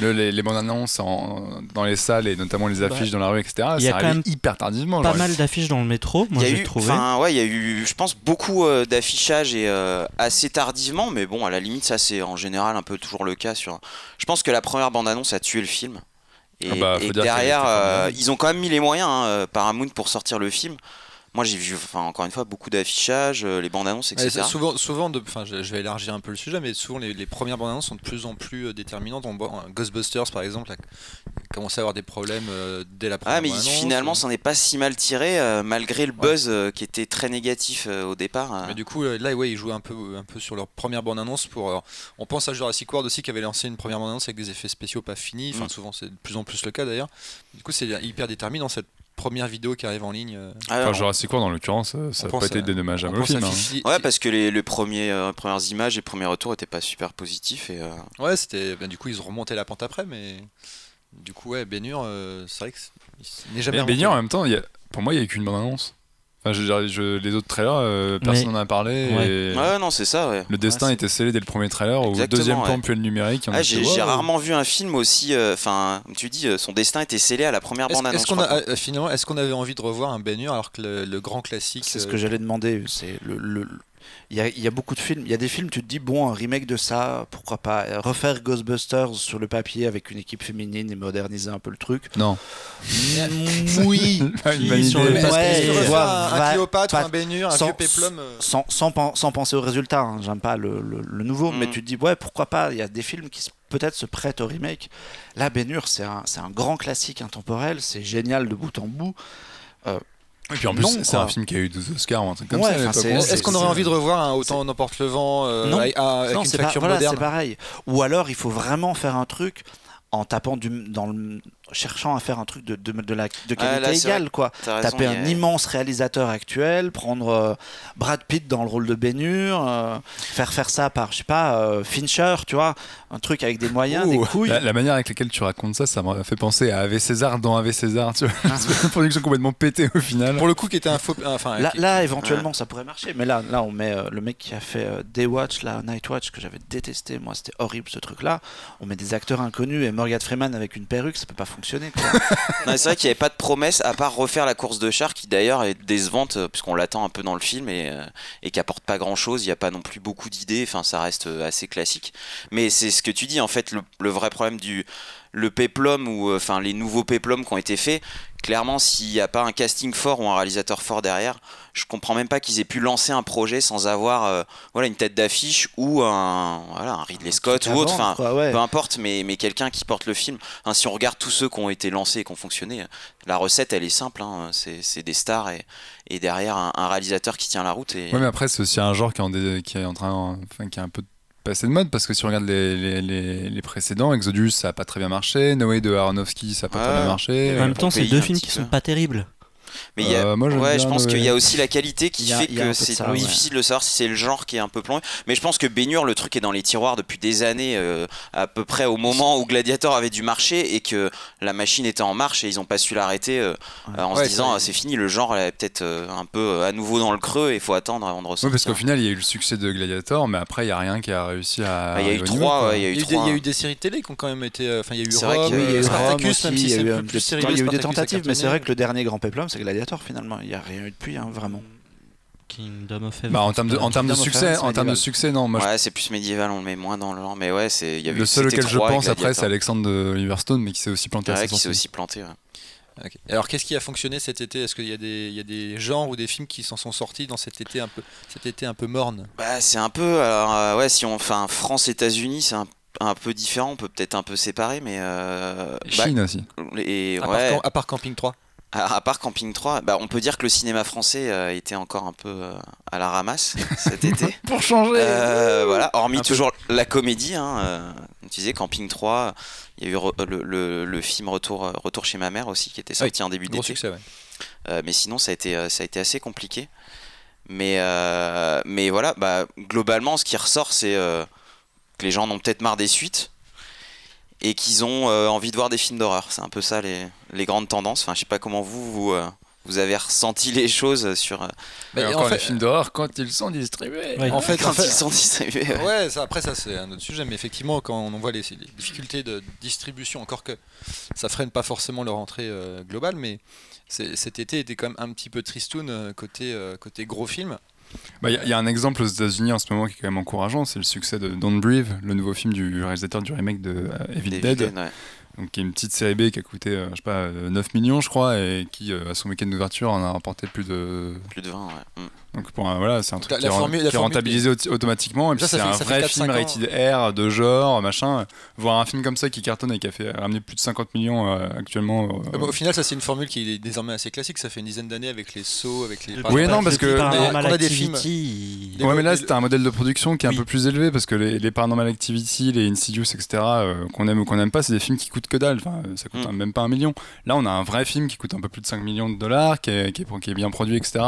Le- les, les bandes annonces en- dans les salles et notamment les affiches dans la rue, etc. il y a ça quand même hyper tardivement. Pas genre. mal d'affiches dans le métro, moi il y a j'ai eu, trouvé. enfin ouais, il y a eu, je pense beaucoup euh, d'affichage et euh, assez tardivement, mais bon, à la limite, ça c'est en général un peu toujours le cas sur. Je pense que la première bande-annonce a tué le film. Et, Ah bah, et derrière, euh, ils ont quand même mis les moyens, hein, Paramount, pour sortir le film. Moi j'ai vu, enfin encore une fois, beaucoup d'affichages, euh, les bandes annonces, etc. souvent, souvent de, enfin, je, je vais élargir un peu le sujet, mais souvent les, les premières bandes annonces sont de plus en plus euh, déterminantes. On euh, Ghostbusters, par exemple, a commencé à avoir des problèmes euh, dès la première Ah mais finalement, Euh, c'en est pas si mal tiré, euh, malgré le buzz qui était très négatif au départ. Mais du coup, là, ouais, ils jouent un peu, un peu sur leur première bande-annonce pour. euh, on pense à Jurassic World aussi qui avait lancé une première bande-annonce avec des effets spéciaux pas finis. Enfin, Mm. souvent, c'est de plus en plus le cas d'ailleurs. Du coup, c'est hyper déterminant cette première vidéo qui arrive en ligne. euh, Ah, Enfin, Jurassic World, en l'occurrence, euh, ça n'a pas été à- dédommageable au film. hein. Fifi- Ouais, parce que les, les premiers, euh, premières images et premiers retours étaient pas super positifs. Et, euh, Ouais, c'était. ben, du coup, ils ont remonté la pente après, mais. Du coup, ouais, Bénur, euh, c'est vrai que n'est jamais Mais. Bénier, en même temps, il y a- pour moi, il n'y a qu'une bande-annonce. Enfin, je veux dire, je- les autres trailers, euh, personne n'en a parlé. Ouais. et Ouais, non, c'est ça, ouais. Le destin Ouais, était scellé dès le premier trailer, au deuxième plan, puis le numérique. Ah, a j'ai wow. rarement vu un film aussi. euh, Enfin, comme tu dis, euh, son destin était scellé à la première Est-ce bande-annonce. est-ce qu'on je a crois. euh, finalement, est-ce qu'on avait envie de revoir un Bénur alors que le, le grand classique C'est ce que j'allais demander. C'est le- il y, a, il y a beaucoup de films. Il y a des films, tu te dis bon, un remake de ça, pourquoi pas Euh, refaire Ghostbusters sur le papier avec une équipe féminine et moderniser un peu le truc. Non. Mm, oui. Sur le que Ouais, un, Cléopâtre, pas- un Bénur, un sans- vieux péplum euh, sans, sans, pen- sans penser au résultat, hein. j'aime pas le, le- le nouveau, mais Mhm. tu te dis ouais pourquoi pas, il y a des films qui peut-être se prêtent au remake. Là, Bénur, c'est un, c'est un grand classique intemporel, c'est génial de bout en bout. Et puis en plus, c'est un film qui a eu 12 Oscars ou un truc comme Ouais, ça. à enfin, c'est- Est-ce qu'on aurait envie de revoir un Autant n'emporte le vent euh, Non. avec, ah, avec non, une c'est pas, facture voilà, moderne c'est pareil. Ou alors il faut vraiment faire un truc en tapant du, dans le, cherchant à faire un truc de, de, de la, de qualité Ah, là, égale quoi. T'as raison, Taper a- un immense réalisateur actuel, prendre euh, Brad Pitt dans le rôle de Bénur, euh, faire faire ça par je sais pas euh, Fincher, tu vois, un truc avec des moyens, Ouh, des couilles. La, la manière avec laquelle tu racontes ça, ça m'a fait penser à Ave César dans Ave César. Tu vois, Ah. une production complètement pétée au final. Pour le coup, qui était un faux. Enfin, Là, qui- là, éventuellement, ça pourrait marcher. Mais là, là, on met euh, le mec qui a fait euh, Daywatch, là, Nightwatch, que j'avais détesté. Moi, c'était horrible ce truc-là. On met des acteurs inconnus et Morgan Freeman avec une perruque, ça peut pas fonctionner. c'est vrai qu'il n'y avait pas de promesse à part refaire la course de char qui d'ailleurs est décevante euh, puisqu'on l'attend un peu dans le film et, euh, et qui apporte pas grand chose. Il n'y a pas non plus beaucoup d'idées. Enfin, ça reste euh, assez classique. Mais c'est ce que tu dis en fait. Le, le vrai problème du le péplum ou enfin les nouveaux péplums qui ont été faits. Clairement, s'il n'y a pas un casting fort ou un réalisateur fort derrière, je comprends même pas qu'ils aient pu lancer un projet sans avoir euh, voilà une tête d'affiche ou un voilà un Ridley Scott ou autre. Enfin, quoi, ouais. peu importe, mais, mais quelqu'un qui porte le film. Hein, si on regarde tous ceux qui ont été lancés et qui ont fonctionné, la recette elle est simple. hein, c'est c'est des stars et, et derrière un, un réalisateur qui tient la route. Et... Ouais, mais après, c'est aussi un genre qui est en, dé- qui est en train, enfin, qui est un peu passé de mode parce que si on regarde les, les, les, les précédents, Exodus ça a pas très bien marché, No Way de Aronofsky ça a pas Ouais. très bien marché. En même temps, c'est deux films qui sont pas terribles. Mais il y a- Euh, moi, ouais, je pense qu'il y a aussi la qualité qui a- fait que c'est ça, ouais. difficile de savoir si c'est le genre qui est un peu plongé. Mais je pense que Bénur, le truc est dans les tiroirs depuis des années, euh, à peu près au moment où Gladiator avait dû marcher et que la machine était en marche et ils n'ont pas su l'arrêter euh, Ouais. euh, en Ouais, se disant ah, c'est fini, le genre est peut-être euh, un peu euh, à nouveau dans le creux et il faut attendre avant de ressortir. parce qu'au final, il y a eu le succès de Gladiator, mais après, il y a rien qui a réussi à. Ah, il y a eu trois, il y a eu Il y, a eu des, trois. il y a eu des séries télé qui ont quand même été. euh, Enfin, il y a eu Rome, Oui, il y a euh, Spartacus, même si c'est plus des- série il y a eu des tentatives, mais c'est vrai que le dernier grand péplum, c'est Gladiator finalement. Il n'y a rien eu depuis, hein, vraiment. Kingdom of Heaven. Bah, en termes de, en termes de Kingdom of succès, Heaven, en termes de succès, non. Moi, je- ouais, c'est plus médiéval, on le met moins dans le genre, mais ouais, c'est le seul auquel je pense après, c'est Alexandre de Liverstone, mais qui s'est aussi planté Ouais, qui s'est sorti. aussi planté. ouais. Ok. Alors, qu'est-ce qui a fonctionné cet été? Est-ce qu'il y, a des- il y a des genres ou des films qui s'en sont sortis dans cet été un peu, cet été un peu morne? Bah, c'est un peu. Alors, euh, ouais, si on. Enfin, France-États-Unis, c'est un, un peu différent, on peut peut-être un peu séparer, mais. euh, Et bah, Chine aussi. et, ouais, à part Camping 3 à, à part Camping 3, bah, on peut dire que le cinéma français euh, était encore un peu euh, à la ramasse cet été. Pour changer Euh, voilà, hormis Un peu. toujours la comédie. Hein, tu disais, Camping 3, il y a eu le, le- le film Retour, Retour chez ma mère aussi qui était sorti en début d'été. ouais. Mais sinon, ça a été, ça a été assez compliqué. Mais, mais voilà, bah, globalement, ce qui ressort, c'est que les gens en ont peut-être marre des suites et qu'ils ont euh, envie de voir des films d'horreur. C'est un peu ça les, les grandes tendances. Enfin, je sais pas comment vous, vous, euh, vous avez ressenti les choses sur. euh, Mais en encore fait- les films d'horreur quand ils sont distribués. Ouais. En fait, quand en fait- ils sont distribués. ouais. Ouais, ça, après ça c'est un autre sujet, mais effectivement quand on voit les, les difficultés de distribution, encore que ça freine pas forcément leur entrée euh, globale, mais cet été était quand même un petit peu tristoun côté, euh, côté gros film. Bah, Il y, a- il y a un exemple aux États-Unis en ce moment qui est quand même encourageant, c'est le succès de Don't Breathe, le nouveau film du réalisateur du remake de euh, Evil Dead. vilaines, ouais. donc qui est une petite série B qui a coûté, euh, je sais pas, euh, 9 millions, je crois, et qui, euh, à son week-end d'ouverture, en a rapporté plus de. Plus de 20, ouais. Mm. Donc, pour un- voilà, c'est un truc la- qui, la est, formule- qui est rentabilisé automatiquement. Et puis, Ça, ça c'est fait- un fait vrai 4-5 film rated R, de genre, machin. Voir un film comme ça qui cartonne et qui a fait ramener plus de 50 millions euh, actuellement. euh, bah, au final, ça c'est une formule qui est désormais assez classique. Ça fait une dizaine d'années avec les sauts, avec les. Oui, non, parce que- on a des films- Des- Ouais, mais là, c'était un modèle de production qui est Oui. un peu plus élevé parce que les, les Paranormal Activity, les Insidious, etc., euh, qu'on aime ou qu'on n'aime pas, c'est des films qui coûtent que dalle. Enfin, euh, ça coûte Mm. même pas un million. Là, on a un vrai film qui coûte un peu plus de 5 millions de dollars, qui est, qui est, qui est bien produit, etc.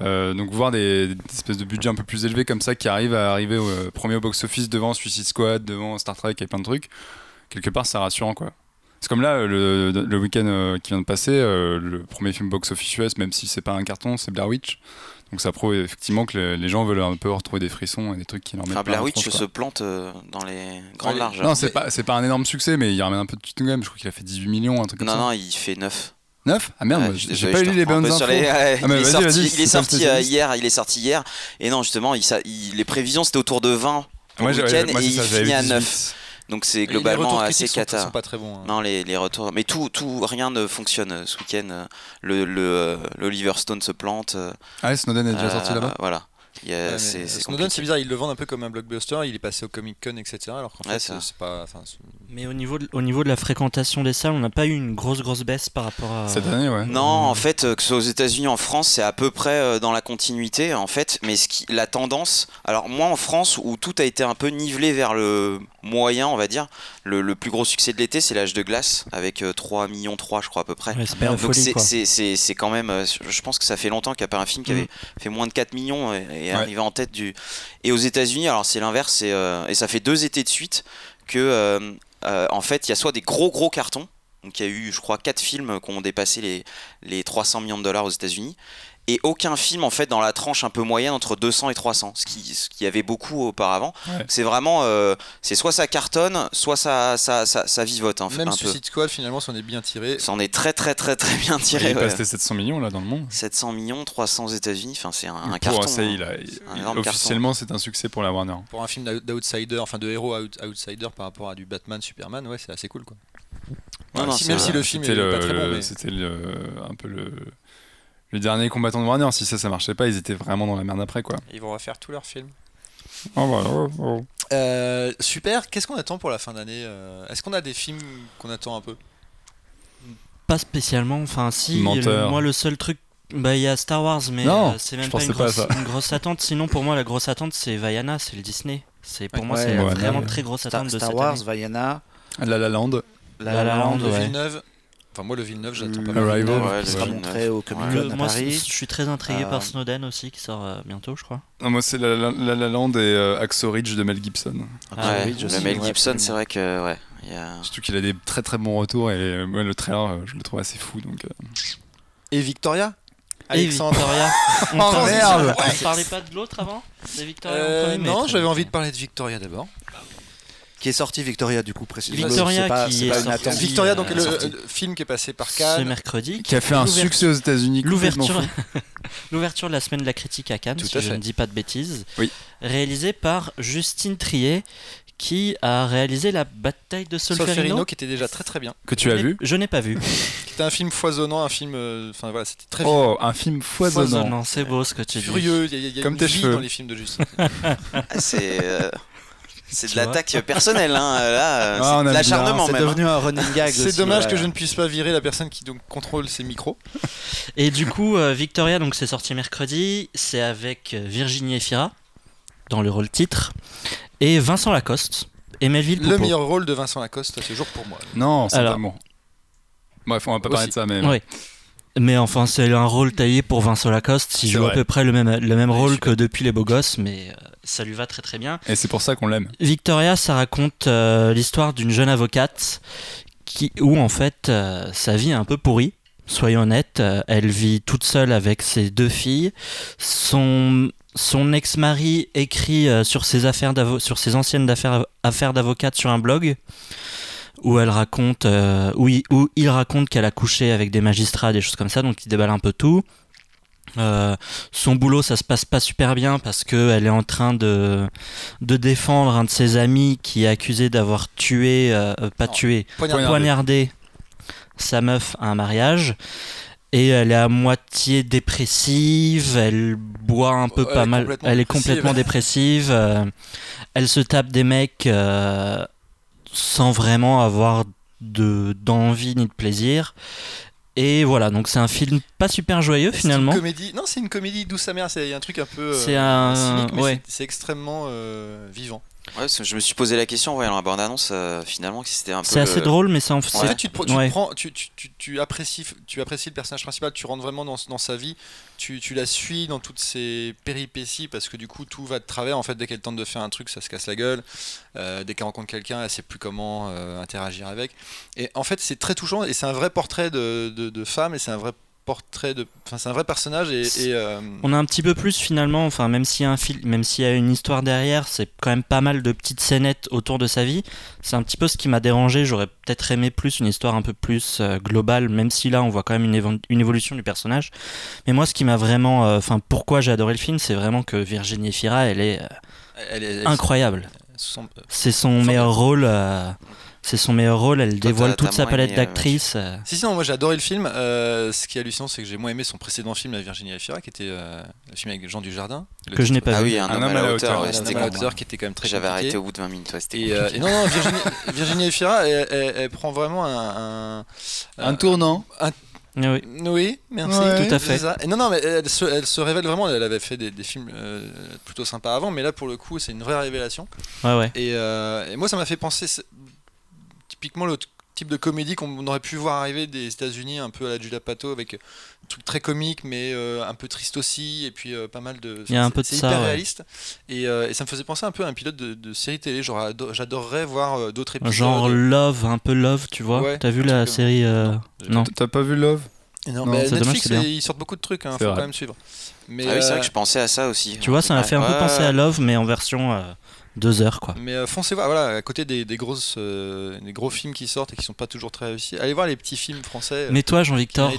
Euh, donc, voir des, des espèces de budgets un peu plus élevés comme ça qui arrivent à arriver au euh, premier box-office devant Suicide Squad, devant Star Trek et plein de trucs, quelque part, c'est rassurant, quoi. C'est comme là, le, le week-end euh, qui vient de passer, euh, le premier film box-office US, même si c'est pas un carton, c'est Blair Witch. Donc ça prouve effectivement que les, les gens veulent un peu retrouver des frissons et des trucs qui leur mettent plein Blair la Witch tronche, se plante euh, dans les grandes larges. Non, c'est pas, pas un énorme succès, mais il ramène un peu de tout même. Je crois qu'il a fait 18 millions, un truc comme non, ça. non, il fait 9. 9 Ah merde, j'ai pas lu les bonnes infos. les- Ah, mais il est sorti, il est euh, hier, il est sorti hier. Et non, justement, il, sa- il- les prévisions c'était autour de 20 pour Moi, le j'ai- week-end moi, et il ça, finit à 18. 9. Donc c'est globalement assez critiques sont- cata. sont pas très bons. hein. Non, les, les retours. Mais tout, tout, rien ne fonctionne euh, ce week-end. euh, Le, le, euh, l'Oliver Stone se plante. Ah ouais, Snowden est déjà euh, sorti là-bas? Voilà. Il y a- Ouais, mais c'est, c'est Snowden, compliqué. c'est bizarre, ils le vendent un peu comme un blockbuster. Il est passé au Comic Con, etc. Alors qu'en Ouais, fait, c'est pas. enfin, c'est- Mais au niveau, de, au niveau de la fréquentation des salles, on n'a pas eu une grosse grosse baisse par rapport à. Cette année, ouais. Non, en fait, euh, que ce soit aux États-Unis, en France, c'est à peu près euh, dans la continuité, en fait. Mais ce qui, la tendance, alors moi en France, où tout a été un peu nivelé vers le moyen, on va dire, le, le plus gros succès de l'été, c'est l'âge de glace, avec euh, 3 millions 3, je crois à peu près. Ouais, c'est Donc quand même, euh, je pense que ça fait longtemps qu'il n'y a pas un film qui Mm. avait fait moins de 4 millions et, et Ouais. arrivé en tête du. Et aux États-Unis, alors c'est l'inverse, c'est, euh, et ça fait deux étés de suite que, euh, euh, en fait, il y a soit des gros gros cartons, donc il y a eu, je crois, 4 films qui ont dépassé les, les 300 millions de dollars aux États-Unis. Et aucun film en fait dans la tranche un peu moyenne entre 200 et 300, ce qui, ce qui y avait beaucoup auparavant. Ouais. C'est vraiment, euh, c'est soit ça cartonne, soit ça, ça, ça, ça vivote un, Même un peu. Suicide Squad, finalement, s'en est bien tiré. Ça en est très très très très bien Il tiré. est ouais. passé 700 millions là dans le monde. 700 millions, 300 aux États-Unis, enfin c'est un, un carton. hein. il a- C'est un il- énorme carton. officiellement, c'est un succès pour la Warner. Pour un film d'out- d'outsider, enfin de héros out- outsider par rapport à du Batman, Superman, ouais, c'est assez cool quoi. Ouais, non, si- même si le film le- pas très bon, mais. C'était le- un peu le, le dernier combattant de Warner. Si ça, ça marchait pas, ils étaient vraiment dans la merde après, quoi. Ils vont refaire tous leurs films. Oh, oh, oh. Euh, super, qu'est-ce qu'on attend pour la fin d'année euh, Est-ce qu'on a des films qu'on attend un peu? Pas spécialement. Enfin, si. Menteur. le- moi, le seul truc. Bah, il y a Star Wars, mais Non, euh, c'est même pas, une pas grosse, une grosse attente. Sinon, pour moi, la grosse attente, c'est Vaiana, c'est le Disney. C'est pour Ouais. moi, Ouais, c'est Moana, vraiment ouais. très grosse Star, attente de Star cette Wars, année. Vaiana, La La Land. La La Land, Le ouais. Villeneuve. Enfin, moi, le Villeneuve, j'attends pas mal. Arrival. Ouais, qui le sera film, montré au Comic Ouais. Con à moi, Paris. je suis très intrigué Euh, par Snowden aussi, qui sort euh, bientôt, je crois. Non, moi, c'est La La, La La Land et euh, Hacksaw Ridge de Mel Gibson. Ah Ouais, oui, je le sais, Mel Gibson, c'est vrai que ouais, il y a- Surtout qu'il a des très très bons retours et euh, moi, le trailer, euh, je le trouve assez fou. Donc, euh, Et Victoria? Victoria. on, Oh, merde on parlait pas de l'autre avant Victoria Euh, non, j'avais envie de parler de Victoria d'abord. Qui est sorti Victoria du coup précisément. Victoria pas- qui est pas une sorti. Victoria, donc euh, le, sorti. le film qui est passé par Ce Cannes. mercredi. qui a fait un succès aux États-Unis. L'ouverture, l'ouverture de la semaine de la critique à Cannes, Tout si à je fait. ne dis pas de bêtises, Oui. réalisé par Justine Trier, qui a réalisé la bataille de Solferino Solferino. qui était déjà très très bien. Que tu as vu Je n'ai pas vu. Qui était un film foisonnant, un film. euh, Enfin voilà, c'était très Oh, un film foisonnant. Foisonnant, c'est beau ce que tu dis. furieux. Il y a, il y a Comme une tes vie cheveux. dans les films de Justine. Ah, c'est euh, c'est de l'attaque personnelle hein, là, euh, Ah, c'est on de l'acharnement C'est même. hein. devenu un running gag. C'est dommage ouais. que je ne puisse pas virer la personne qui donc contrôle ses micros. Et du coup, euh, Victoria, donc c'est sorti mercredi, c'est avec euh, Virginie Efira dans le rôle titre et Vincent Lacoste et Melville Le meilleur rôle de Vincent Lacoste à ce jour pour moi. Non, c'est amour. Bref, on va pas parler de ça, mais. Ouais. Mais enfin, c'est un rôle taillé pour Vincent Lacoste. Il joue à peu près le même, le même Ouais, rôle que depuis Les Beaux Gosses, mais euh, ça lui va très très bien. Et c'est pour ça qu'on l'aime. Victoria, ça raconte euh, l'histoire d'une jeune avocate qui, où en fait euh, sa vie est un peu pourrie. Soyons honnêtes, euh, elle vit toute seule avec ses deux filles. Son, son ex-mari écrit sur ses affaires sur ses anciennes affaires, affaires d'avocate sur un blog où elle raconte euh, où, il, où il raconte qu'elle a couché avec des magistrats, des choses comme ça, donc il déballe un peu tout. Euh, son boulot, ça se passe pas super bien parce qu'elle est en train de, de défendre un de ses amis qui est accusé d'avoir tué, euh, pas Non. tué, Poignardé. poignardé sa meuf à un mariage. Et elle est à moitié dépressive, elle boit un peu elle pas mal, elle est complètement dépressive. euh, elle se tape des mecs sans vraiment avoir de d'envie ni de plaisir. Et voilà, donc c'est un film pas super joyeux finalement. une comédie. Non, c'est une comédie douce amère. C'est un truc un peu. euh, C'est un- cynique, mais ouais. c'est extrêmement euh, vivant. Ouais, je me suis posé la question en voyant la bande-annonce, euh, finalement, que c'était un peu. C'est assez le- drôle, mais c'est en fait, tu, te, tu te ouais. prends, tu, tu, tu, tu apprécies, tu apprécies le personnage principal, tu rentres vraiment dans, dans sa vie, tu, tu la suis dans toutes ses péripéties parce que du coup tout va de travers. En fait, dès qu'elle tente de faire un truc, ça se casse la gueule. Euh, dès qu'elle rencontre quelqu'un, elle sait plus comment euh, interagir avec. Et en fait, c'est très touchant et c'est un vrai portrait de, de, de femme et c'est un vrai portrait de, enfin c'est un vrai personnage et, et, euh, On a un petit peu plus finalement, enfin même s'il y a un film, même s'il y a une histoire derrière, c'est quand même pas mal de petites scénettes autour de sa vie. C'est un petit peu ce qui m'a dérangé. J'aurais peut-être aimé plus une histoire un peu plus euh, globale, même si là on voit quand même une, évo- une évolution du personnage. Mais moi, ce qui m'a vraiment, euh, enfin pourquoi j'ai adoré le film, c'est vraiment que Virginie Efira, elle est elle est elle- incroyable. son- C'est son meilleur rôle. C'est son meilleur rôle. Elle Toi, dévoile toute sa palette euh, d'actrices. euh. Si, si, non, moi j'ai adoré le film. Euh, ce qui est hallucinant, c'est que j'ai moins aimé son précédent film, La Virginie Efira, qui était euh, le film avec Jean Dujardin. Le Que je n'ai pas Ah vu. oui, un, homme, à la hauteur, ouais, Un c'était homme à hauteur qui était quand même très J'avais arrêté au bout de 20 minutes, ouais, c'était Et, euh, et non, non, Virginie, Virginie Efira, elle, elle- elle prend vraiment un. un- Un tournant. Ah oui. Oui, merci. Ouais. Tout à fait. C'est ça. Et non, non, mais elle se, elle se révèle vraiment. Elle avait fait des, des films euh, plutôt sympas avant, mais là, pour le coup, c'est une vraie révélation. Ouais, ouais. Et, euh, et moi, ça m'a fait penser typiquement le type de comédie qu'on aurait pu voir arriver des États-Unis, un peu à la Judah Pato, avec un truc très comique, mais euh, un peu triste aussi, et puis euh, pas mal de. Il y a un peu de C'est ça, hyper ouais. réaliste. Et, euh, et ça me faisait penser un peu à un pilote de, de série télé. Genre, j'adorerais voir euh, d'autres épisodes. Genre Love, un peu Love, tu vois. Ouais, T'as vu la série euh, Non. T'as pas vu Love? Non, Non, mais dommage, Netflix, bien. ils sortent beaucoup de trucs, hein, faut vrai. quand même suivre. Mais, Ah oui, c'est euh, vrai que je pensais à ça aussi. Tu vois, ça m'a fait un peu penser à Love, mais en version euh, deux heures, quoi. Mais euh, foncez voir, voilà, à côté des, des grosses, euh, des gros films qui sortent et qui sont pas toujours très réussis, allez voir les petits films français. euh, Mais toi, Jean-Victor.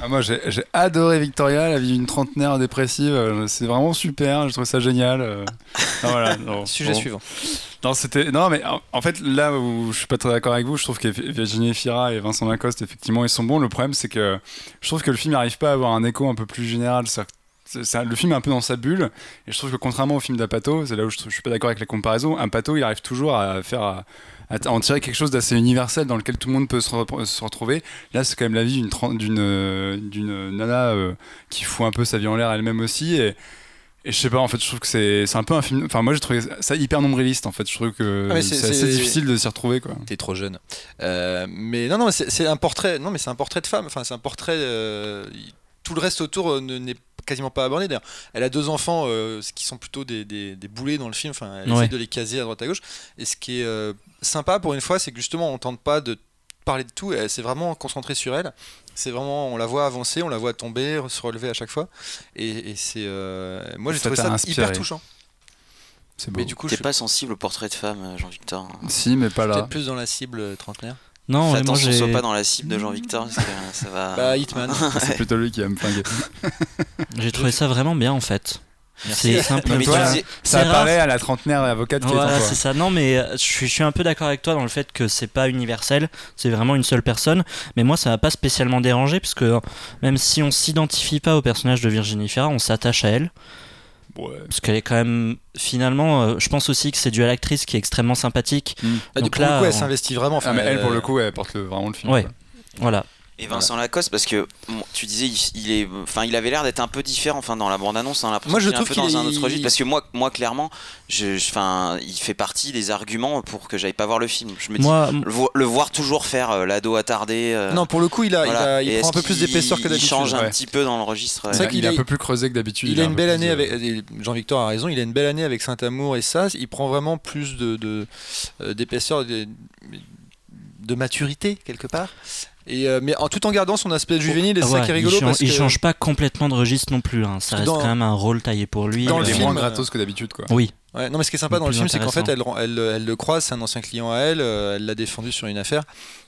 Ah, moi j'ai j'ai adoré Victoria, la vie d'une trentenaire dépressive, c'est vraiment super, je trouve ça génial. euh. Ah, voilà, non, Sujet bon. suivant. Non, c'était non mais en, en fait là où je suis pas très d'accord avec vous, je trouve que Virginie Fira et Vincent Lacoste effectivement ils sont bons. Le problème c'est que je trouve que le film n'arrive pas à avoir un écho un peu plus général. C'est- c'est- le film est un peu dans sa bulle et je trouve que contrairement au film d'Apato, c'est là où je, je suis pas d'accord avec les comparaisons. Un Pato il arrive toujours à faire à, à en tirer quelque chose d'assez universel dans lequel tout le monde peut se, re- se retrouver. Là c'est quand même la vie d'une nana euh, qui fout un peu sa vie en l'air elle-même aussi et et je sais pas, en fait, je trouve que c'est un peu un film. Enfin, moi, j'ai trouvé ça hyper nombriliste, en fait. Je trouve que Ah, c'est- assez difficile de s'y retrouver, quoi. T'es trop jeune. Euh, mais non, non, mais c'est un portrait. Non, mais c'est un portrait de femme. Enfin, c'est un portrait. euh, tout le reste autour ne- n'est quasiment pas abordé. D'ailleurs, elle a deux enfants euh, qui sont plutôt des, des, des boulets dans le film. Enfin, elle Ouais. essaie de les caser à droite à gauche. Et ce qui est euh, sympa pour une fois, c'est que justement, on tente pas de parler de tout. Elle s'est vraiment concentrée sur elle. C'est vraiment, on la voit avancer, on la voit tomber, se relever à chaque fois. Et, et c'est, euh, moi, j'ai trouvé ça inspiré. hyper touchant. C'est beau. Mais du coup, je T'es suis pas sensible au portrait de femme, Jean-Victor Si, mais pas là. peut-être plus dans la cible trentenaire. Non, Fais moi attention, j'ai. sois pas dans la cible de Jean-Victor, parce que euh, ça va. Bah, Hitman. C'est plutôt lui qui va me flinguer. J'ai trouvé ça vraiment bien en fait. Merci. C'est simple. Disais- Ça apparaît à la trentenaire avocate qui Voilà, c'est ça. Non, mais euh, je suis, je suis un peu d'accord avec toi dans le fait que c'est pas universel, c'est vraiment une seule personne. Mais moi, ça m'a pas spécialement dérangé, parce que euh, même si on s'identifie pas au personnage de Virginie Fira, on s'attache à elle. Ouais. Parce qu'elle est quand même, finalement, euh, je pense aussi que c'est dû à l'actrice qui est extrêmement sympathique. Du Donc coup, là, elle on- s'investit vraiment. Ah, mais elle, pour euh, le coup, elle porte le- vraiment le film. Ouais. quoi. Voilà. Et Vincent Lacoste, parce que bon, tu disais, il, il est, enfin, il avait l'air d'être un peu différent, enfin, dans la bande-annonce, l'impression Moi, je qu'il est un trouve peu dans un autre registre. Parce que moi, moi, clairement, je, je- enfin, il fait partie des arguments pour que j'aille pas voir le film. Je me dis, Moi, le, vo- le voir toujours faire euh, l'ado attardé. euh, Non, pour le coup, il, a, il a- il prend un peu plus d'épaisseur que Il d'habitude. change un petit peu dans le registre. C'est Il, vrai qu'il il est un peu plus creusé que d'habitude. Il a est une un belle année avec. Jean-Victor a raison, il a une belle année avec Saint-Amour et ça, il prend vraiment plus de, de, euh, d'épaisseur, de, de maturité quelque part. Et, euh, mais en, tout en gardant son aspect juvénile, et c'est ouais, ça qui est il, rigolo. change, parce il que- change pas complètement de registre non plus. hein. Ça reste dans- quand même un rôle taillé pour lui. Dans le film, moins euh, gratos que d'habitude, quoi. Oui, Ouais, non, mais ce qui est sympa Le dans le film, c'est qu'en fait, elle, intéressant. elle, elle le croise, c'est un ancien client à elle, euh, elle l'a défendu sur une affaire,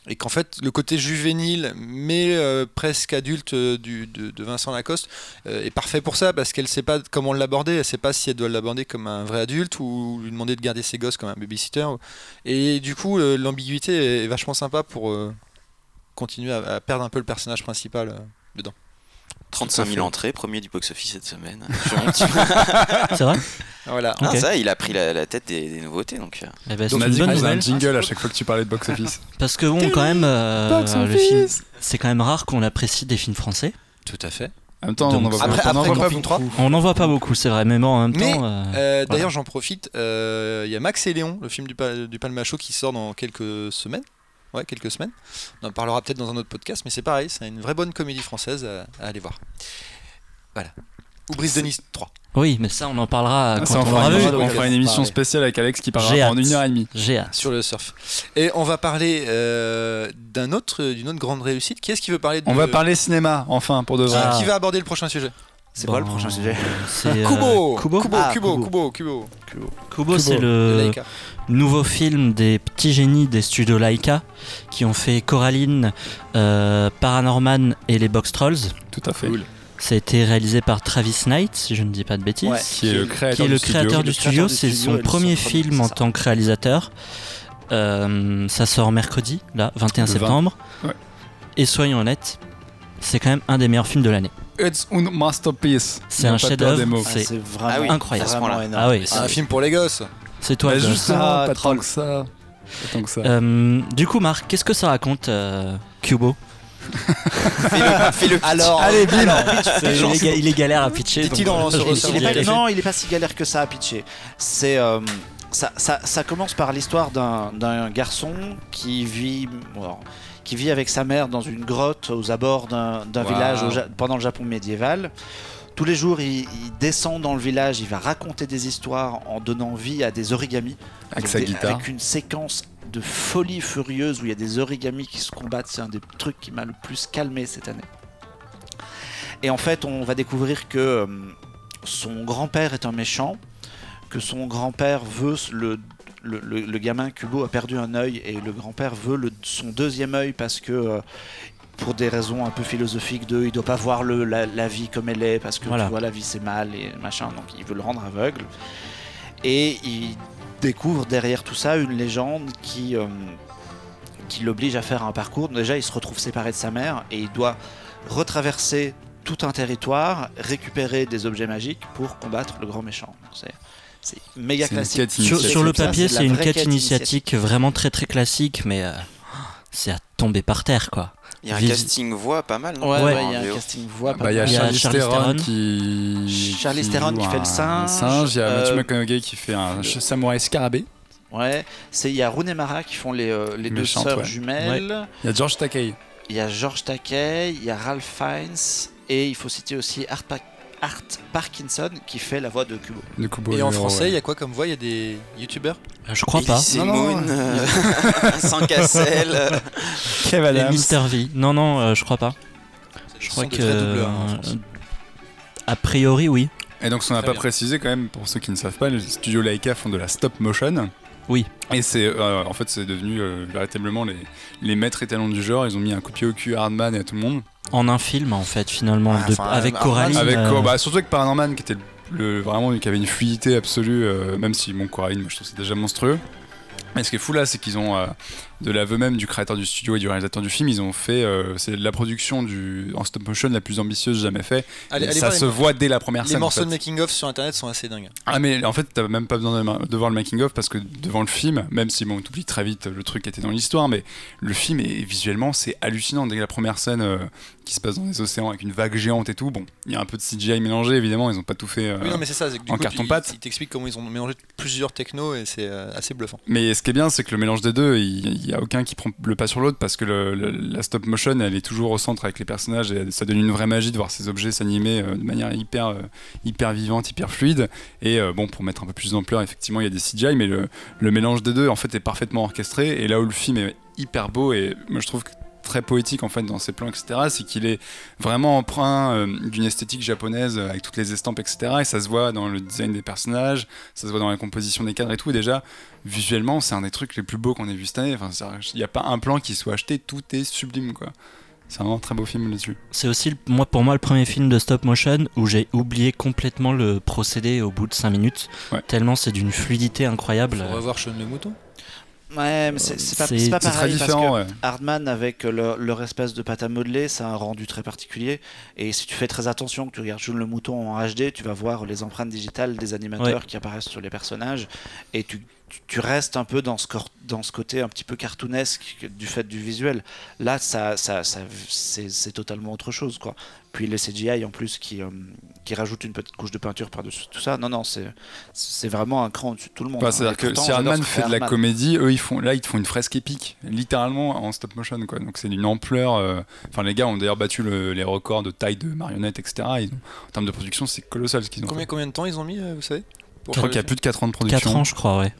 et qu'en fait, le côté juvénile, mais euh, presque adulte du, de, de Vincent Lacoste euh, est parfait pour ça, parce qu'elle sait pas comment l'aborder, elle sait pas si elle doit l'aborder comme un vrai adulte ou lui demander de garder ses gosses comme un babysitter. Et du coup, euh, l'ambiguïté est vachement sympa pour euh, continuer à, à perdre un peu le personnage principal. euh. 35 000 entrées, premier du box-office cette semaine. C'est vrai Voilà. Ah, ça, il a pris la, la tête des, des nouveautés. Donc, euh, Eh ben, On a dit bonne qu'on faisait un nouvelle. jingle à chaque fois que tu parlais de box-office. Parce que bon, quand même, euh, le film, c'est quand même rare qu'on apprécie des films français. Tout à fait. En même temps, on en Donc, voit après- pas, on en après voit pas Camping 3, beaucoup. On n'en voit pas beaucoup, c'est vrai, mais bon, en même Mais, temps. euh, Euh, D'ailleurs, j'en profite. euh, Il y a Max et Léon, le film du, du Palmacho, qui sort dans quelques semaines. Ouais, quelques semaines. On en parlera peut-être dans un autre podcast, mais c'est pareil, c'est une vraie bonne comédie française à, à aller voir. Voilà. Ou Brise de Nice 3. Oui, mais ça, on en parlera Ah, quand ça, on on fera une, on fera une on émission parler. spéciale avec Alex qui parlera en une heure et demie. J'ai sur le surf. Et on va parler euh, d'un autre, d'une autre grande réussite. Qui est-ce qui veut parler de On va parler cinéma, enfin, pour de vrai. Ah. Qui va aborder le prochain sujet? C'est quoi le prochain sujet C'est euh, Kubo Kubo. Kubo, Ah, Kubo, Kubo. Kubo, Kubo, Kubo, c'est le Laika. nouveau film des petits génies des studios Laika qui ont fait Coraline, euh, Paranorman et les Box Trolls. Tout à fait. Ça a été réalisé par Travis Knight, si je ne dis pas de bêtises. Ouais. Qui est le créateur qui est le du studio. créateur du c'est son premier son film en tant que réalisateur. Euh, ça sort mercredi, là, 21 Le 20. septembre. Ouais. Et soyons honnêtes, c'est quand même un des meilleurs films de l'année. It's un masterpiece. C'est un chef-d'œuvre. Ah, C'est vraiment Ah oui, incroyable. vraiment. Ah oui, C'est un film pour les gosses. C'est toi. Bah, le- justement, Ah, pas tant que ça. Pas tant que ça. Euh, du coup, Marc, qu'est-ce que ça raconte, euh, Kubo Fais-le- fais-le pitch. Alors, Allez, bim. alors, il, est, il est galère à pitcher. Dit-il donc, dans- euh, sur- je- sur il le est Il est pas- non, il est pas si galère que ça à pitcher. C'est euh, ça, ça, ça commence par l'histoire d'un d'un garçon qui vit, bon, qui vit avec sa mère dans une grotte aux abords d'un Wow. village au pendant le Japon médiéval. Tous les jours, il, il descend dans le village, il va raconter des histoires en donnant vie à des origamis. Avec sa des- guitare. Avec une séquence de folie furieuse où il y a des origamis qui se combattent. C'est un des trucs qui m'a le plus calmé cette année. Et en fait, on va découvrir que euh, son grand-père est un méchant, que son grand-père veut le, le, le- le gamin Kubo a perdu un œil et le grand-père veut le- son deuxième œil parce que euh, pour des raisons un peu philosophiques de il doit pas voir le, la, la vie comme elle est parce que Voilà. tu vois la vie c'est mal et machin. Donc il veut le rendre aveugle. Et il découvre derrière tout ça une légende qui euh, qui l'oblige à faire un parcours. Déjà il se retrouve séparé de sa mère et il doit retraverser tout un territoire récupérer des objets magiques pour combattre le grand méchant. C'est c'est méga classique Sur, le papier, c'est une quête initiatique vraiment très très classique, mais euh, c'est à tomber par terre, quoi. Il y a un Vis- casting voix pas mal. non Ouais, Ouais. ouais, il y a un casting voix. Bah, il y a Il y a Charlie Theron qui. Theron fait le singe, singe. Il y a Matthew euh, McConaughey qui fait un samouraï scarabée. Ouais, c'est il y a Rooney Mara qui font les, euh, les deux sœurs ouais. jumelles. Il y a George Takei. Il y a George Takei, il y a Ralph Fiennes et il faut citer aussi Art, Art Parkinson qui fait la voix de Kubo. de Kubo Et en français, il ouais. y a quoi comme voix? Il y a des youtubeurs? Euh, Je crois pas. Elise Non, non, Moon, euh, sans Cassel. Kev Et Adams. Mr V. Non, non, euh, je crois pas. Je crois que. doubleurs, hein, euh, a priori, oui. Et donc, ce qu'on n'a pas bien. précisé quand même, pour ceux qui ne savent pas, les studios Laika font de la stop motion. Oui. Et c'est, euh, en fait, c'est devenu euh, véritablement les, les maîtres étalons du genre. Ils ont mis un coup de pied au cul à Hardman et à tout le monde. En un film, en fait, finalement. Ah, de- enfin, avec Coraline. Avec, euh, bah, surtout avec Paranorman qui était le, vraiment qui avait une fluidité absolue, euh, même si mon Coraline, moi, je trouve que c'est déjà monstrueux. Mais ce qui est fou là, c'est qu'ils ont, euh, de l'aveu même du créateur du studio et du réalisateur du film, ils ont fait, euh, c'est la production du, en stop motion la plus ambitieuse jamais faite. Ça se les, voit dès la première les scène. en morceaux fait. de making-of sur internet sont assez dingues. Ah mais en fait t'as même pas besoin de, de voir le making of parce que devant le film, même si bon t'oublies très vite le truc qui était dans l'histoire, mais le film est visuellement c'est hallucinant dès la première scène euh, qui se passe dans les océans avec une vague géante et tout. Bon, il y a un peu de CGI mélangé évidemment, ils ont pas tout fait. euh, Oui, non, mais c'est ça. c'est que du en coup, carton-pâte. Ils, ils t'expliquent comment ils ont mélangé plusieurs technos et c'est assez bluffant. Mais ce qui est bien, c'est que le mélange des deux, il il a aucun qui prend le pas sur l'autre parce que la stop motion, elle est toujours au centre avec les personnages et ça donne une vraie magie de voir ces objets s'animer euh, de manière hyper, euh, hyper vivante, hyper fluide. Et euh, bon, pour mettre un peu plus d'ampleur, effectivement, il y a des CGI, mais le, le mélange des deux, en fait, est parfaitement orchestré. Et là où le film est hyper beau et moi je trouve que très poétique en fait dans ses plans, etc. C'est qu'il est vraiment emprunt euh, d'une esthétique japonaise euh, avec toutes les estampes, etc. Et ça se voit dans le design des personnages, ça se voit dans la composition des cadres et tout. Et déjà, visuellement, c'est un des trucs les plus beaux qu'on ait vu cette année. Enfin, il n'y a pas un plan qui soit acheté, tout est sublime, quoi. C'est vraiment un très beau film là-dessus. C'est aussi moi, pour moi le premier film de stop motion où j'ai oublié complètement le procédé au bout de 5 minutes. Ouais. Tellement c'est d'une fluidité incroyable. Faut revoir Sean le mouton. Ouais, mais c'est pas, pas pareil parce différent, que ouais. Hardman avec leur, leur espèce de pâte à modeler, ça a un rendu très particulier. Et si tu fais très attention, que tu regardes June le mouton en HD, tu vas voir les empreintes digitales des animateurs qui apparaissent sur les personnages. Et tu, tu- tu restes un peu dans ce, cor- dans ce côté un petit peu cartoonesque du fait du visuel. Là, ça, ça, ça- c'est c'est totalement autre chose. quoi. Puis les CGI en plus qui, euh, qui rajoutent une petite couche de peinture par-dessus tout ça. Non, non, c'est c'est vraiment un cran au-dessus de tout le monde. Enfin, hein. C'est-à-dire que si que fait de la comédie, eux ils font là ils te font une fresque épique, littéralement en stop motion quoi. Donc c'est d'une ampleur. euh, Enfin les gars ont d'ailleurs battu le- les records de taille de marionnettes etc. Ils ont- en termes de production c'est colossal ce qu'ils ont. Combien, fait. combien de temps ils ont mis, euh, vous savez? Je crois qu'il y a plus de 4 ans de production. 4 ans je crois ouais.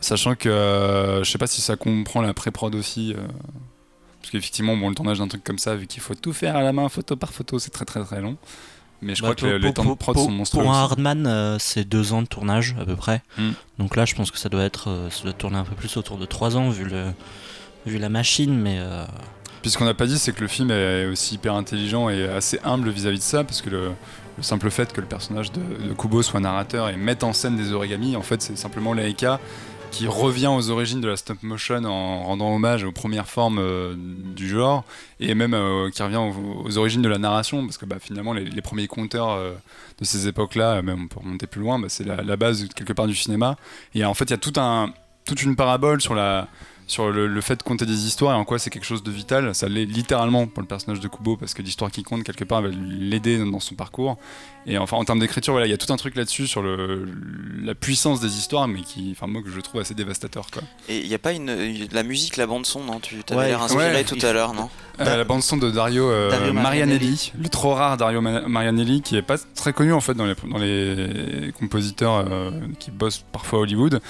Sachant que euh, je sais pas si ça comprend la pré-prod aussi. euh, parce qu'effectivement, bon, le tournage d'un truc comme ça, vu qu'il faut tout faire à la main, photo par photo, c'est très très très long. Mais je Bah, crois que les, les temps de prod sont monstrueux. Pour un. Hardman, euh, c'est 2 ans de tournage à peu près. Hmm. Donc là, je pense que ça doit être, euh, ça doit tourner un peu plus autour de 3 ans vu le, vu la machine, mais euh, Puis ce qu'on n'a pas dit, c'est que le film est aussi hyper intelligent et assez humble vis-à-vis de ça, parce que le, le simple fait que le personnage de, de Kubo soit narrateur et mette en scène des origamis, en fait, c'est simplement Laika qui revient aux origines de la stop motion en rendant hommage aux premières formes euh, du genre et même euh, qui revient aux, origines de la narration parce que bah, finalement les, premiers conteurs euh, de ces époques-là, même on peut remonter plus loin, bah, c'est la, base quelque part du cinéma. Et en fait il y a toute une parabole sur la sur le, le fait de compter des histoires et en quoi c'est quelque chose de vital. Ça l'est littéralement pour le personnage de Kubo parce que l'histoire qui compte quelque part va l'aider dans son parcours. Et enfin en termes d'écriture, voilà, il y a tout un truc là-dessus sur le, la puissance des histoires, mais qui, enfin moi que je trouve assez dévastateur quoi. Et il n'y a pas une, la musique, la bande son, non? Tu t'avais Ouais, l'air inspiré ouais, tout à l'heure, non? Euh, la bande son de Dario, euh, Dario Marianelli, Marianelli. le trop rare Dario Ma- Marianelli, qui est pas très connu en fait dans les, dans les compositeurs euh, qui bossent parfois à Hollywood.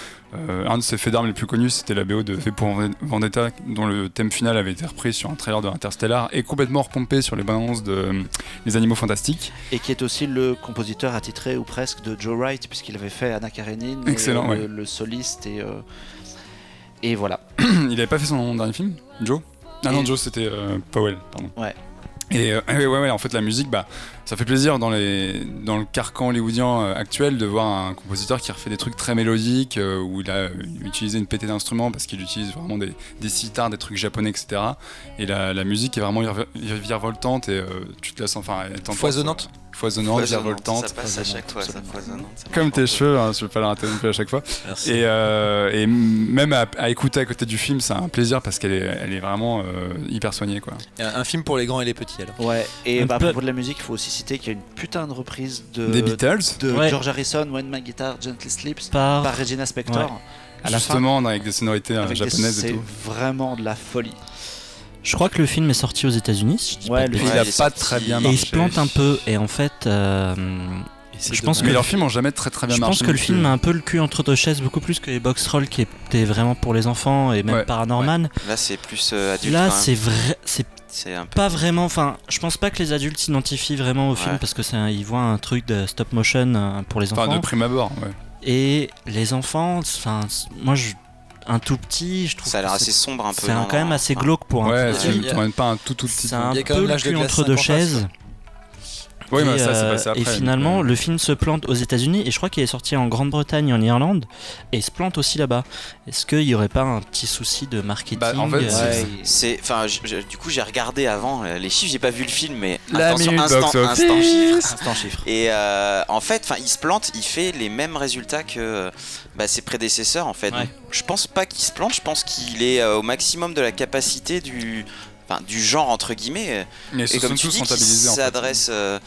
Euh, un de ses faits d'armes les plus connus, c'était la BO de V pour Vendetta, dont le thème final avait été repris sur un trailer de Interstellar et complètement repompé sur les balances de euh, Les Animaux Fantastiques. Et qui est aussi le compositeur attitré ou presque de Joe Wright, puisqu'il avait fait Anna Karenine, Excellent, euh, ouais. le, le soliste, et, et voilà. Il avait pas fait son dernier film, Joe? Ah non, Joe, c'était Powell, pardon. Ouais. Et euh, ouais, ouais, ouais, en fait, la musique, bah, ça fait plaisir dans, les, dans le carcan hollywoodien euh, actuel de voir un compositeur qui refait des trucs très mélodiques, euh, où il a euh, utilisé une pétée d'instruments parce qu'il utilise vraiment des, des sitars, des trucs japonais, etc. Et la, la musique est vraiment virevoltante et euh, tu te la sens, enfin, Foisonnante. Euh, Foisonnante, virevoltante. Ça passe à chaque fois, ça absolument. foisonnante. ça Comme tes cheveux, hein, je vais pas le rater non plus à chaque fois. Merci. Et, euh, et même à, à écouter à côté du film, c'est un plaisir parce qu'elle est, elle est vraiment euh, hyper soignée. Quoi. Un, un film pour les grands et les petits alors. Ouais. Et bah, à propos de la musique, il faut aussi citer qu'il y a une putain de reprise de, Des Beatles, de Ouais. George Harrison, When My Guitar Gently Sleeps, par, par Regina Spektor. Ouais. À la fin, justement, avec des sonorités euh, avec des- japonaises et c'est tout. vraiment de la folie. Je crois que le film est sorti aux États-Unis. si je dis Ouais, pas le bêtises. il a pas sorti- très bien et marché. il se plante un peu et en fait euh, je pense Mais que- leurs films ont jamais très très bien je marché. pense que le plus. film a un peu le cul entre deux chaises beaucoup plus que les box rolls qui étaient vraiment pour les enfants et même Ouais, Paranorman Là, c'est plus euh, adulte. là c'est vrai c'est c'est un peu. pas vraiment enfin je pense pas que les adultes s'identifient vraiment au film Ouais. parce que un- ils voient un truc de stop motion euh, pour les Enfin, enfants de prime abord, ouais. et les enfants enfin moi je un tout petit je trouve Ça a l'air que assez c'est- sombre un peu. c'est quand même assez glauque pour un Ouais, petit. t'emmènes pas un tout tout petit. c'est un peu le cul entre deux 5 en face. chaises Oui, et, mais ça, c'est euh, passé après. et finalement, euh, le film se plante aux États-Unis et je crois qu'il est sorti en Grande-Bretagne, en Irlande, et se plante aussi là-bas. Est-ce qu'il n'y aurait pas un petit souci de marketing Bah, en fait, euh, Ouais, C'est, enfin, du coup, j'ai regardé avant euh, les chiffres. J'ai pas vu le film, mais La attention, instant, instant chiffre. Instant chiffre. Et euh, en fait, enfin, il se plante, il fait les mêmes résultats que bah, ses prédécesseurs en fait. Ouais. Donc, je pense pas qu'il se plante, je pense qu'il est euh, au maximum de la capacité du, enfin, du genre entre guillemets. Mais Et ce comme sont tu tous dis, s'adresse. euh,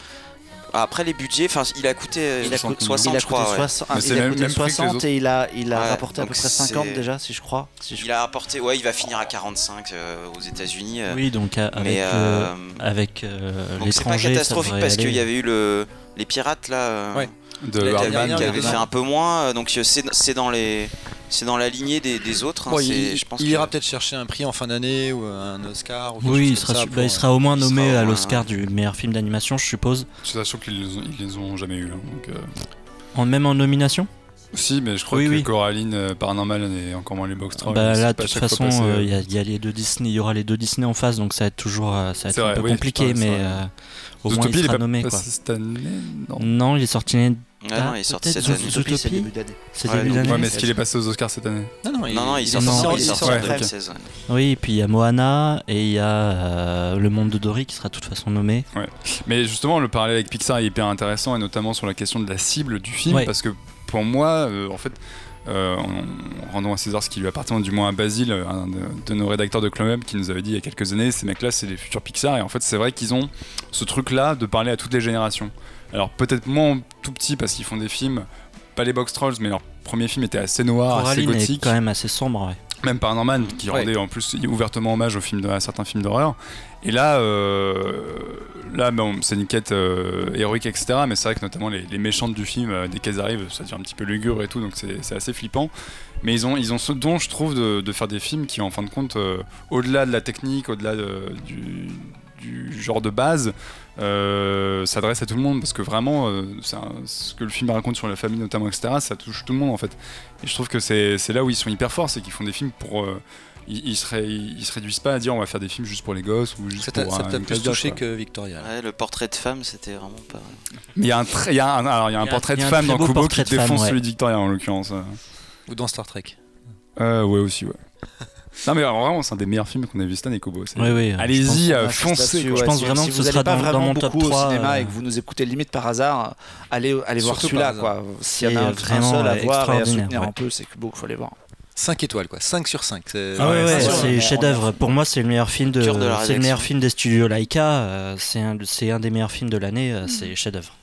après les budgets, enfin, il a coûté euh, Il a 60 coûté, 60, il a je crois. coûté ouais. 60, Mais il c'est a même- coûté même prix que les 60 autres. et il a, il a Ouais, rapporté à peu près 50 c'est- déjà, si je crois. Si je- Il a rapporté, ouais, il va finir à 45 euh, aux États-Unis. euh, Oui, donc euh, avec, mais euh, euh, avec euh, donc c'est pas catastrophique parce qu'il y avait eu le, les pirates là. euh, Ouais. De La Hardman, dernière, qui avait fait un- peu moins, euh, donc euh, c'est c'est dans les C'est dans la lignée des, des autres. hein, Bon, c'est- il, je pense il que- ira peut-être chercher un prix en fin d'année ou un Oscar. Ou Oui, il sera, ça bah, il sera au moins nommé à l'Oscar du meilleur film d'animation, je suppose. Sachant qu'ils les, ont- ils les ont jamais eu. hein, donc, euh, En même en nomination? Si, mais je crois Oui, que oui. Coraline, euh, Paranormal et encore moins les Box Trolls. Bah là, de toute façon, passé, euh, euh, il y, a- il y a les deux Disney, il y aura les deux Disney en face, donc ça va être toujours, ça va être un vrai, peu oui, compliqué, mais euh, au moins Zootopie, il il est sera pas nommé. Quoi. passé cette année Non. Non, il est sorti. Ah non, il est sorti cette année. C'est début d'année. C'est Ouais, début d'année. Ouais, mais est-ce qu'il est passé aux Oscars cette année Non, non, il, Non, non, il il sort non, il il sort sort en ouais, 2016. ouais. Oui, et puis il y a Moana et il y a euh, Le Monde de Dory qui sera de toute façon nommé. Mais justement, le parallèle avec Pixar est hyper intéressant, et notamment sur la question de la cible du film, Ouais. parce que pour moi, euh, en fait, euh, en rendant à César ce qui lui appartient, du moins à Basile, un de, de nos rédacteurs de Club qui nous avait dit il y a quelques années, ces mecs-là, c'est les futurs Pixar, et en fait, c'est vrai qu'ils ont ce truc-là de parler à toutes les générations. Alors peut-être moins tout petit parce qu'ils font des films, pas les Box Trolls, mais leur premier film était assez noir, Coraline assez est gothique. quand même assez sombre. ouais. Même Paranorman, qui Ouais. rendait en plus ouvertement hommage aux films de- à certains films d'horreur. Et là, euh, là c'est une quête euh, héroïque, etc. Mais c'est vrai que notamment les, méchantes du film, euh, dès qu'elles arrivent, ça devient un petit peu lugubre et tout, donc c'est assez flippant. Mais ils ont, ils ont ce don, je trouve, de, faire des films qui, en fin de compte, au-delà de la technique, au-delà de- du, genre de base, euh, s'adresse à tout le monde parce que vraiment, ce que le film raconte sur la famille, notamment, etc., ça touche tout le monde en fait. Et je trouve que c'est là où ils sont hyper forts, c'est qu'ils font des films pour. Ils, ils, se ré- ils se réduisent pas à dire on va faire des films juste pour les gosses ou juste Ça pour ça une plus touché que Victoria. Ouais, le portrait de femme, c'était vraiment pas. Mais il y a un, très- il y a un, alors, il y a un portrait de femme dans Kubo qui défonce ouais. celui de Victoria en l'occurrence. euh. Ou dans Star Trek. Euh, ouais, aussi, ouais. non, mais alors, vraiment, c'est un des meilleurs films qu'on a vu cette année, Kubo. c'est- Oui, oui, Allez-y, je euh, J'insiste foncez. Je pense Si- vraiment si que vous ce sera pas dans- dans vraiment mon top beaucoup 3, au cinéma euh, et que vous nous écoutez limite par hasard, allez, allez voir celui-là. quoi. S'il y en a un, seul à euh, voir et à soutenir ouais. un peu, c'est Kubo qu'il faut aller voir. 5 étoiles, quoi. 5 sur 5. Ah ouais, Ouais, ouais, c'est c'est chef-d'œuvre. Pour moi, c'est le meilleur film de, c'est le meilleur film des studios Laika. euh, c'est un, c'est un des meilleurs films de l'année. euh, c'est chef-d'œuvre.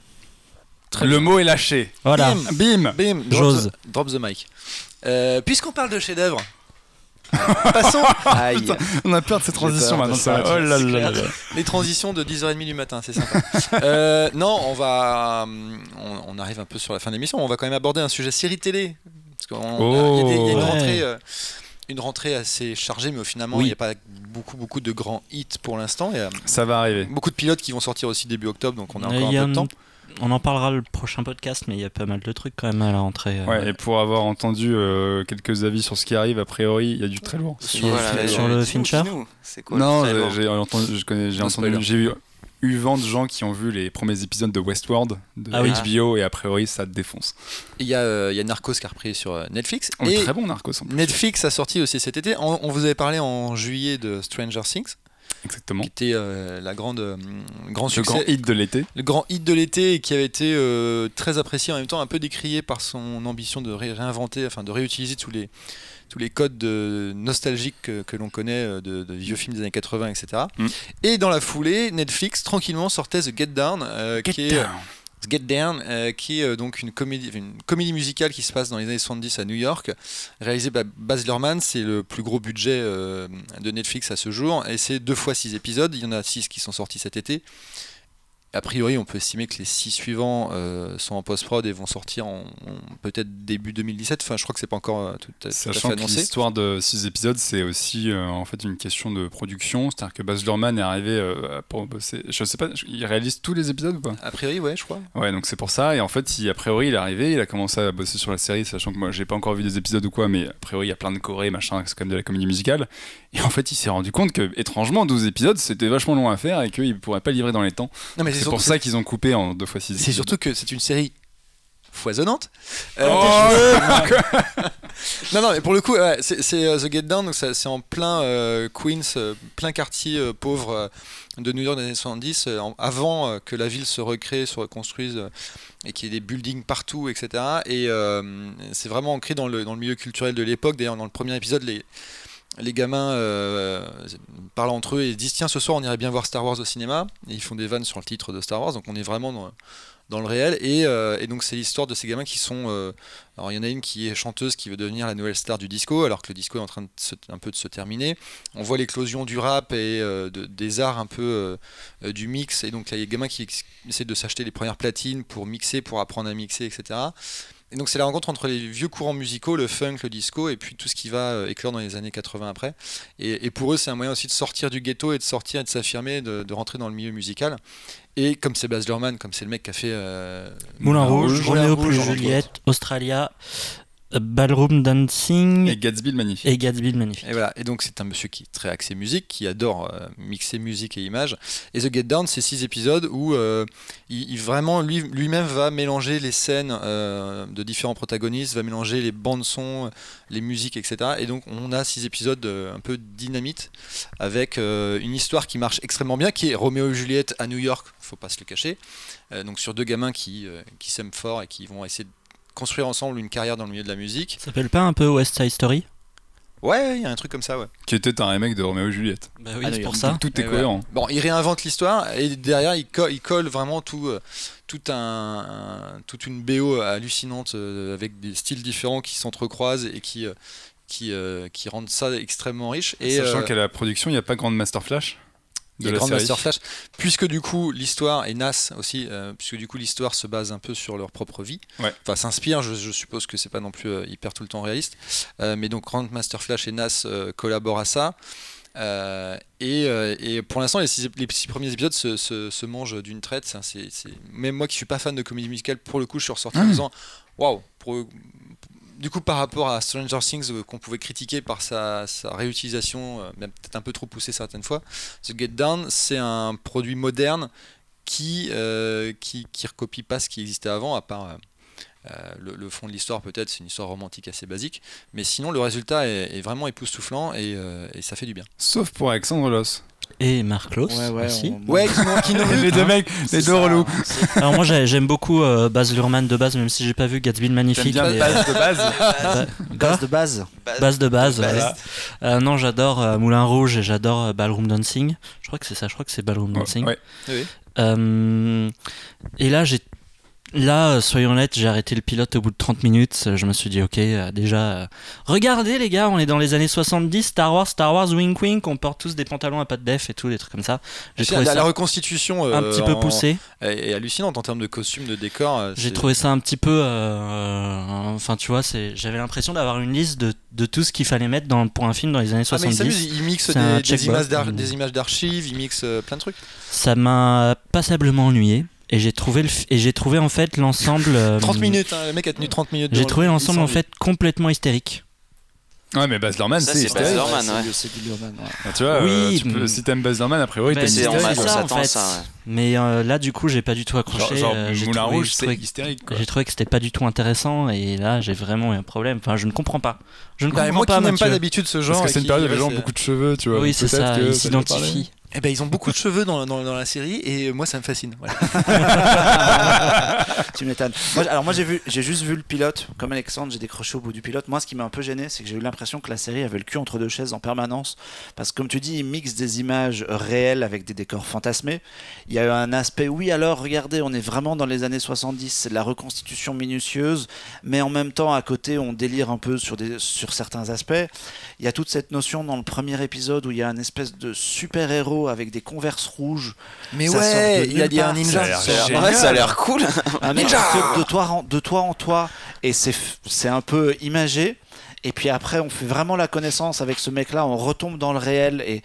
Le mot est lâché. Voilà. Bim Bim, drop J'ose. the, drop the mic. Euh, Puisqu'on parle de chef-d'œuvre, passons Aïe. On a peur de ces transitions maintenant. ça. Oh là c'est là clair. là. les transitions de 10h30 du matin, c'est sympa. Euh, non, on va, on, on arrive un peu sur la fin de l'émission. On va quand même aborder un sujet série télé. Parce qu'on- il y a des- il y a une Oh. rentrée. Euh, une rentrée assez chargée, mais finalement, il Oui. n'y a pas beaucoup, beaucoup de grands hits pour l'instant. Il Ça va arriver. beaucoup de pilotes qui vont sortir aussi début octobre, donc on a Il encore un peu de temps. On en parlera le prochain podcast, mais il y a pas mal de trucs quand même à la rentrée. euh, Ouais, et pour avoir entendu euh, quelques avis sur ce qui arrive, a priori, il y a du très lourd. Sur, Voilà, sur mais, sur le Fincher dis-nous, C'est quoi non, j'ai entendu, je connais, j'ai entendu, j'ai eu, eu vent de gens qui ont vu les premiers épisodes de Westworld de Ah oui. HBO et a priori ça défonce. Il y, a, euh, il y a Narcos qui a repris sur euh, Netflix. Oh, et très bon Narcos. en plus. Netflix a sorti aussi cet été. On, on vous avait parlé en juillet de Stranger Things, Exactement. qui était euh, la grande, euh, grand Le succès. grand hit de l'été. le grand hit de l'été et qui avait été euh, très apprécié en même temps un peu décrié par son ambition de ré- réinventer enfin de réutiliser tous les tous les codes de- nostalgiques que, que l'on connaît euh, de, de vieux films des années 80 etc Mm. et dans la foulée Netflix tranquillement sortait The Get Down euh, qui est Down. The Get Down, euh, qui est euh, donc une comédie, une comédie musicale qui se passe dans les années 70 à New York, réalisée par Baz Luhrmann. C'est le plus gros budget euh, de Netflix à ce jour, et c'est deux fois six épisodes. Il y en a six qui sont sortis cet été. A priori, on peut estimer que les six suivants euh, sont en post-prod et vont sortir en, en peut-être début 2017. Enfin, je crois que c'est pas encore euh, tout, à- fait que annoncé. l'histoire de 6 épisodes, c'est aussi euh, en fait une question de production. C'est-à-dire que Baz Luhrmann est arrivé euh, pour bosser. Je sais pas, il réalise tous les épisodes ou pas? A priori, ouais, je crois. Ouais, donc c'est pour ça. Et en fait, il, a priori, il est arrivé, il a commencé à bosser sur la série, sachant que moi, j'ai pas encore vu des épisodes ou quoi, mais a priori, il y a plein de chorés, machin, c'est quand même de la comédie musicale. Et en fait, il s'est rendu compte que, étrangement, 12 épisodes, c'était vachement long à faire et qu'il pourrait pas livrer dans les temps. Non, mais C'est surtout- pour ça qu'ils ont coupé en deux fois 6 C'est surtout que c'est une série foisonnante. Euh, Oh non, non, mais pour le coup, ouais, c'est c'est, euh, The Get Down, donc c'est en plein euh, Queens, euh, plein quartier euh, pauvre euh, de New York des années 70, euh, en- avant euh, que la ville se recrée, se reconstruise euh, et qu'il y ait des buildings partout, etc. Et euh, c'est vraiment ancré dans le, dans le milieu culturel de l'époque. D'ailleurs, dans le premier épisode, les, les gamins euh, parlent entre eux et disent Tiens, ce soir, on irait bien voir Star Wars au cinéma. Et ils font des vannes sur le titre de Star Wars, donc on est vraiment dans le réel. Et, euh, et donc c'est l'histoire de ces gamins qui sont... euh, alors il y en a une qui est chanteuse qui veut devenir la nouvelle star du disco, alors que le disco est en train de se- un peu de se terminer. On voit l'éclosion du rap et de- des arts un peu du mix. Et donc il y a des gamins qui essaient de s'acheter les premières platines pour mixer, pour apprendre à mixer, etc. Et donc c'est la rencontre entre les vieux courants musicaux, le funk, le disco, et puis tout ce qui va euh, éclore dans les années 80 après. Et, et pour eux, c'est un moyen aussi de sortir du ghetto et de sortir et de s'affirmer, de, de rentrer dans le milieu musical. Et comme c'est Baz Luhrmann, comme c'est le mec qui a fait euh, Moulin Rouge, Roméo Rouge, plus entre Juliette, Australia, Ballroom Dancing Et Gatsby le magnifique. et Gatsby le magnifique. Et voilà. Et donc c'est un monsieur qui est très axé musique, qui adore euh, mixer musique et images. Et The Get Down, c'est six épisodes où euh, il, il vraiment lui- lui-même va mélanger les scènes euh, de différents protagonistes, va mélanger les bandes son, les musiques, etc. Et donc on a six épisodes un peu dynamite avec une histoire qui marche extrêmement bien, qui est Roméo et Juliette à New York, faut pas se le cacher. Donc sur deux gamins qui, qui s'aiment fort et qui vont essayer de construire ensemble une carrière dans le milieu de la musique. Ça s'appelle pas un peu West Side Story? Ouais, il y a un truc comme ça, ouais. Qui était un remake de Roméo et Juliette. Bah Ah, oui, c'est d'ailleurs, pour ça. Tout est Et cohérent. Bon, il réinvente l'histoire et derrière il, co- il colle vraiment tout, euh, tout un, un- toute une BO hallucinante euh, avec des styles différents qui s'entrecroisent et qui, euh, qui, euh, qui rendent ça extrêmement riche. Et Sachant euh, qu'à la production, il n'y a pas Grande Master Flash? De la Grand série. Master Flash, puisque du coup l'histoire et Nas aussi, euh, puisque du coup l'histoire se base un peu sur leur propre vie, Ouais. enfin s'inspire. Je, je suppose que c'est pas non plus euh, hyper tout le temps réaliste, Euh, mais donc Grand Master Flash et Nas collaborent à ça. Et, et pour l'instant, les six, les six premiers épisodes se, se- se mangent d'une traite. Ça, Même moi qui suis pas fan de comédie musicale, pour le coup, je suis ressorti en Ah. disant Waouh pour- Du coup, par rapport à Stranger Things, euh, qu'on pouvait critiquer par sa, sa réutilisation, euh, même peut-être un peu trop poussée certaines fois, The Get Down, c'est un produit moderne qui, euh, qui, recopie pas ce qui existait avant, à part. le, fond de l'histoire peut-être c'est une histoire romantique assez basique mais sinon le résultat est, vraiment époustouflant et, et ça fait du bien Sauf pour Alexandre Loss. Et Marc Loss Ouais, ouais, aussi. on- ouais qui les deux mecs, les deux relous. Alors moi j'ai- j'aime beaucoup euh, Baz Luhrmann de base, même si j'ai pas vu Gatsby le magnifique. bien mais, base de base Base de base. Base de base. Base. ouais. Euh, non, j'adore euh, Moulin Rouge et j'adore euh, Ballroom Dancing. Je crois que c'est ça, je crois que c'est Ballroom Dancing. Ouais. Oui. Euh, et là, j'ai. Là, euh, soyons honnêtes, j'ai arrêté le pilote au bout de 30 minutes. Euh, Je me suis dit, ok, euh, déjà, regardez les gars, on est dans les années 70, Star Wars, Star Wars, wink wink, on porte tous des pantalons à pas de def et tout, des trucs comme ça. J'ai trouvé la, ça la reconstitution un euh, petit peu en- poussé. est, est hallucinante en termes de costumes, de décors. J'ai trouvé ça un petit peu. euh, Enfin, tu vois, j'avais l'impression d'avoir une liste de, de tout ce qu'il fallait mettre dans, pour un film dans les années Ah, mais il 70. il mixe des, des images d'archives, il mixe plein de trucs. Ça m'a passablement ennuyé. Et j'ai trouvé, le, f- et j'ai trouvé en fait l'ensemble. euh, 30 minutes, hein, le mec a tenu 30 minutes. J'ai trouvé le- l'ensemble en fait complètement hystérique. Ouais, mais Baz Luhrmann, Ça, c'est c'est Baz hystérique. Luhrmann, ouais. C'est c'est du Luhrmann, ouais. Ah, Tu vois, Oui, euh, tu peux- si t'aimes Baz Luhrmann, a priori, t'aimes c'est c'est en hystérique. on ça, en s'attend ça, ouais. Mais euh, là, du coup, j'ai pas du tout accroché. Genre, genre euh, j'ai Moulin trouvé- Rouge, c'est hystérique. quoi. J'ai trouvé que c'était pas du tout intéressant et là j'ai vraiment eu un problème. Enfin, je ne comprends pas. Je ne Bah, comprends moi pas. qui n'aime pas d'habitude ce genre. Parce que c'est une qui- période où les gens ont beaucoup de cheveux, tu vois. Oui, c'est ça. Ils s'identifient. Eh ben, ils ont beaucoup de cheveux dans, dans, la série et moi ça me fascine. Voilà. tu m'étonnes. Alors moi j'ai vu, j'ai juste vu le pilote. Comme Alexandre, j'ai décroché au bout du pilote. Moi, ce qui m'a un peu gêné, c'est que j'ai eu l'impression que la série avait le cul entre deux chaises en permanence. Parce que comme tu dis, ils mixent des images réelles avec des décors fantasmés. Il y a eu un aspect, oui, alors regardez, on est vraiment dans les années 70, c'est de la reconstitution minutieuse, mais en même temps, à côté, on délire un peu sur, des, sur certains aspects. Il y a toute cette notion dans le premier épisode où il y a un espèce de super-héros avec des converses rouges. Mais Ça ouais, il a dit un ninja. Ça a l'air Ça a cool. un saute de toi, en, de toi en toi et c'est un peu imagé et puis après on fait vraiment la connaissance avec ce mec là on retombe dans le réel et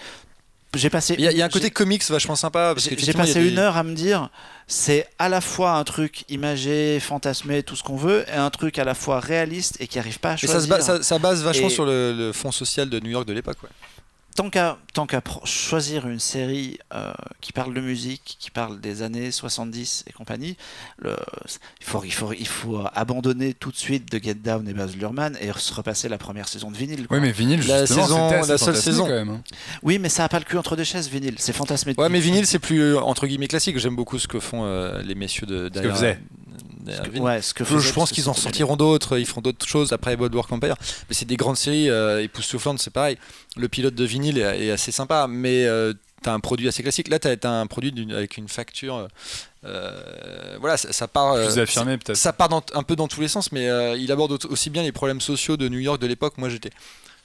j'ai passé Il y, a, il y a un côté comics vachement sympa. j'ai passé des- une heure à me dire c'est à la fois un truc imagé fantasmé tout ce qu'on veut et un truc à la fois réaliste et qui arrive pas à Et choisir ça, se base, ça, ça base vachement Et- sur le, le fond social de New York de l'époque. Ouais. Tant qu'à choisir une série euh, qui parle de musique, qui parle des années 70 et compagnie, le, il, faut, il, faut, il faut abandonner tout de suite de Get Down et Baz Luhrmann et se repasser la première saison de vinyle. quoi. Oui, mais vinyle, La justement, saison- la seule saison. quand même. hein. Oui, mais ça a pas le cul entre deux chaises, vinyle. C'est fantasmé. Ouais, mais vinyle, c'est plus euh, entre guillemets classique. J'aime beaucoup ce que font euh, les messieurs de derrière Que- Vinyle. Ouais, ce que Je, pense qu'ils en sortiront d'autres, ils feront d'autres choses après Boardwalk Empire. Mais c'est des grandes séries euh, époustouflantes, c'est pareil. Le pilote de vinyle est, est assez sympa, mais euh, t'as un produit assez classique. Là, t'as as un produit avec une facture. euh, voilà, ça, ça part. euh, Plus affirmé, peut-être. ça part dans- un peu dans tous les sens, mais euh, il aborde au- aussi bien les problèmes sociaux de New York de l'époque. Moi, j'étais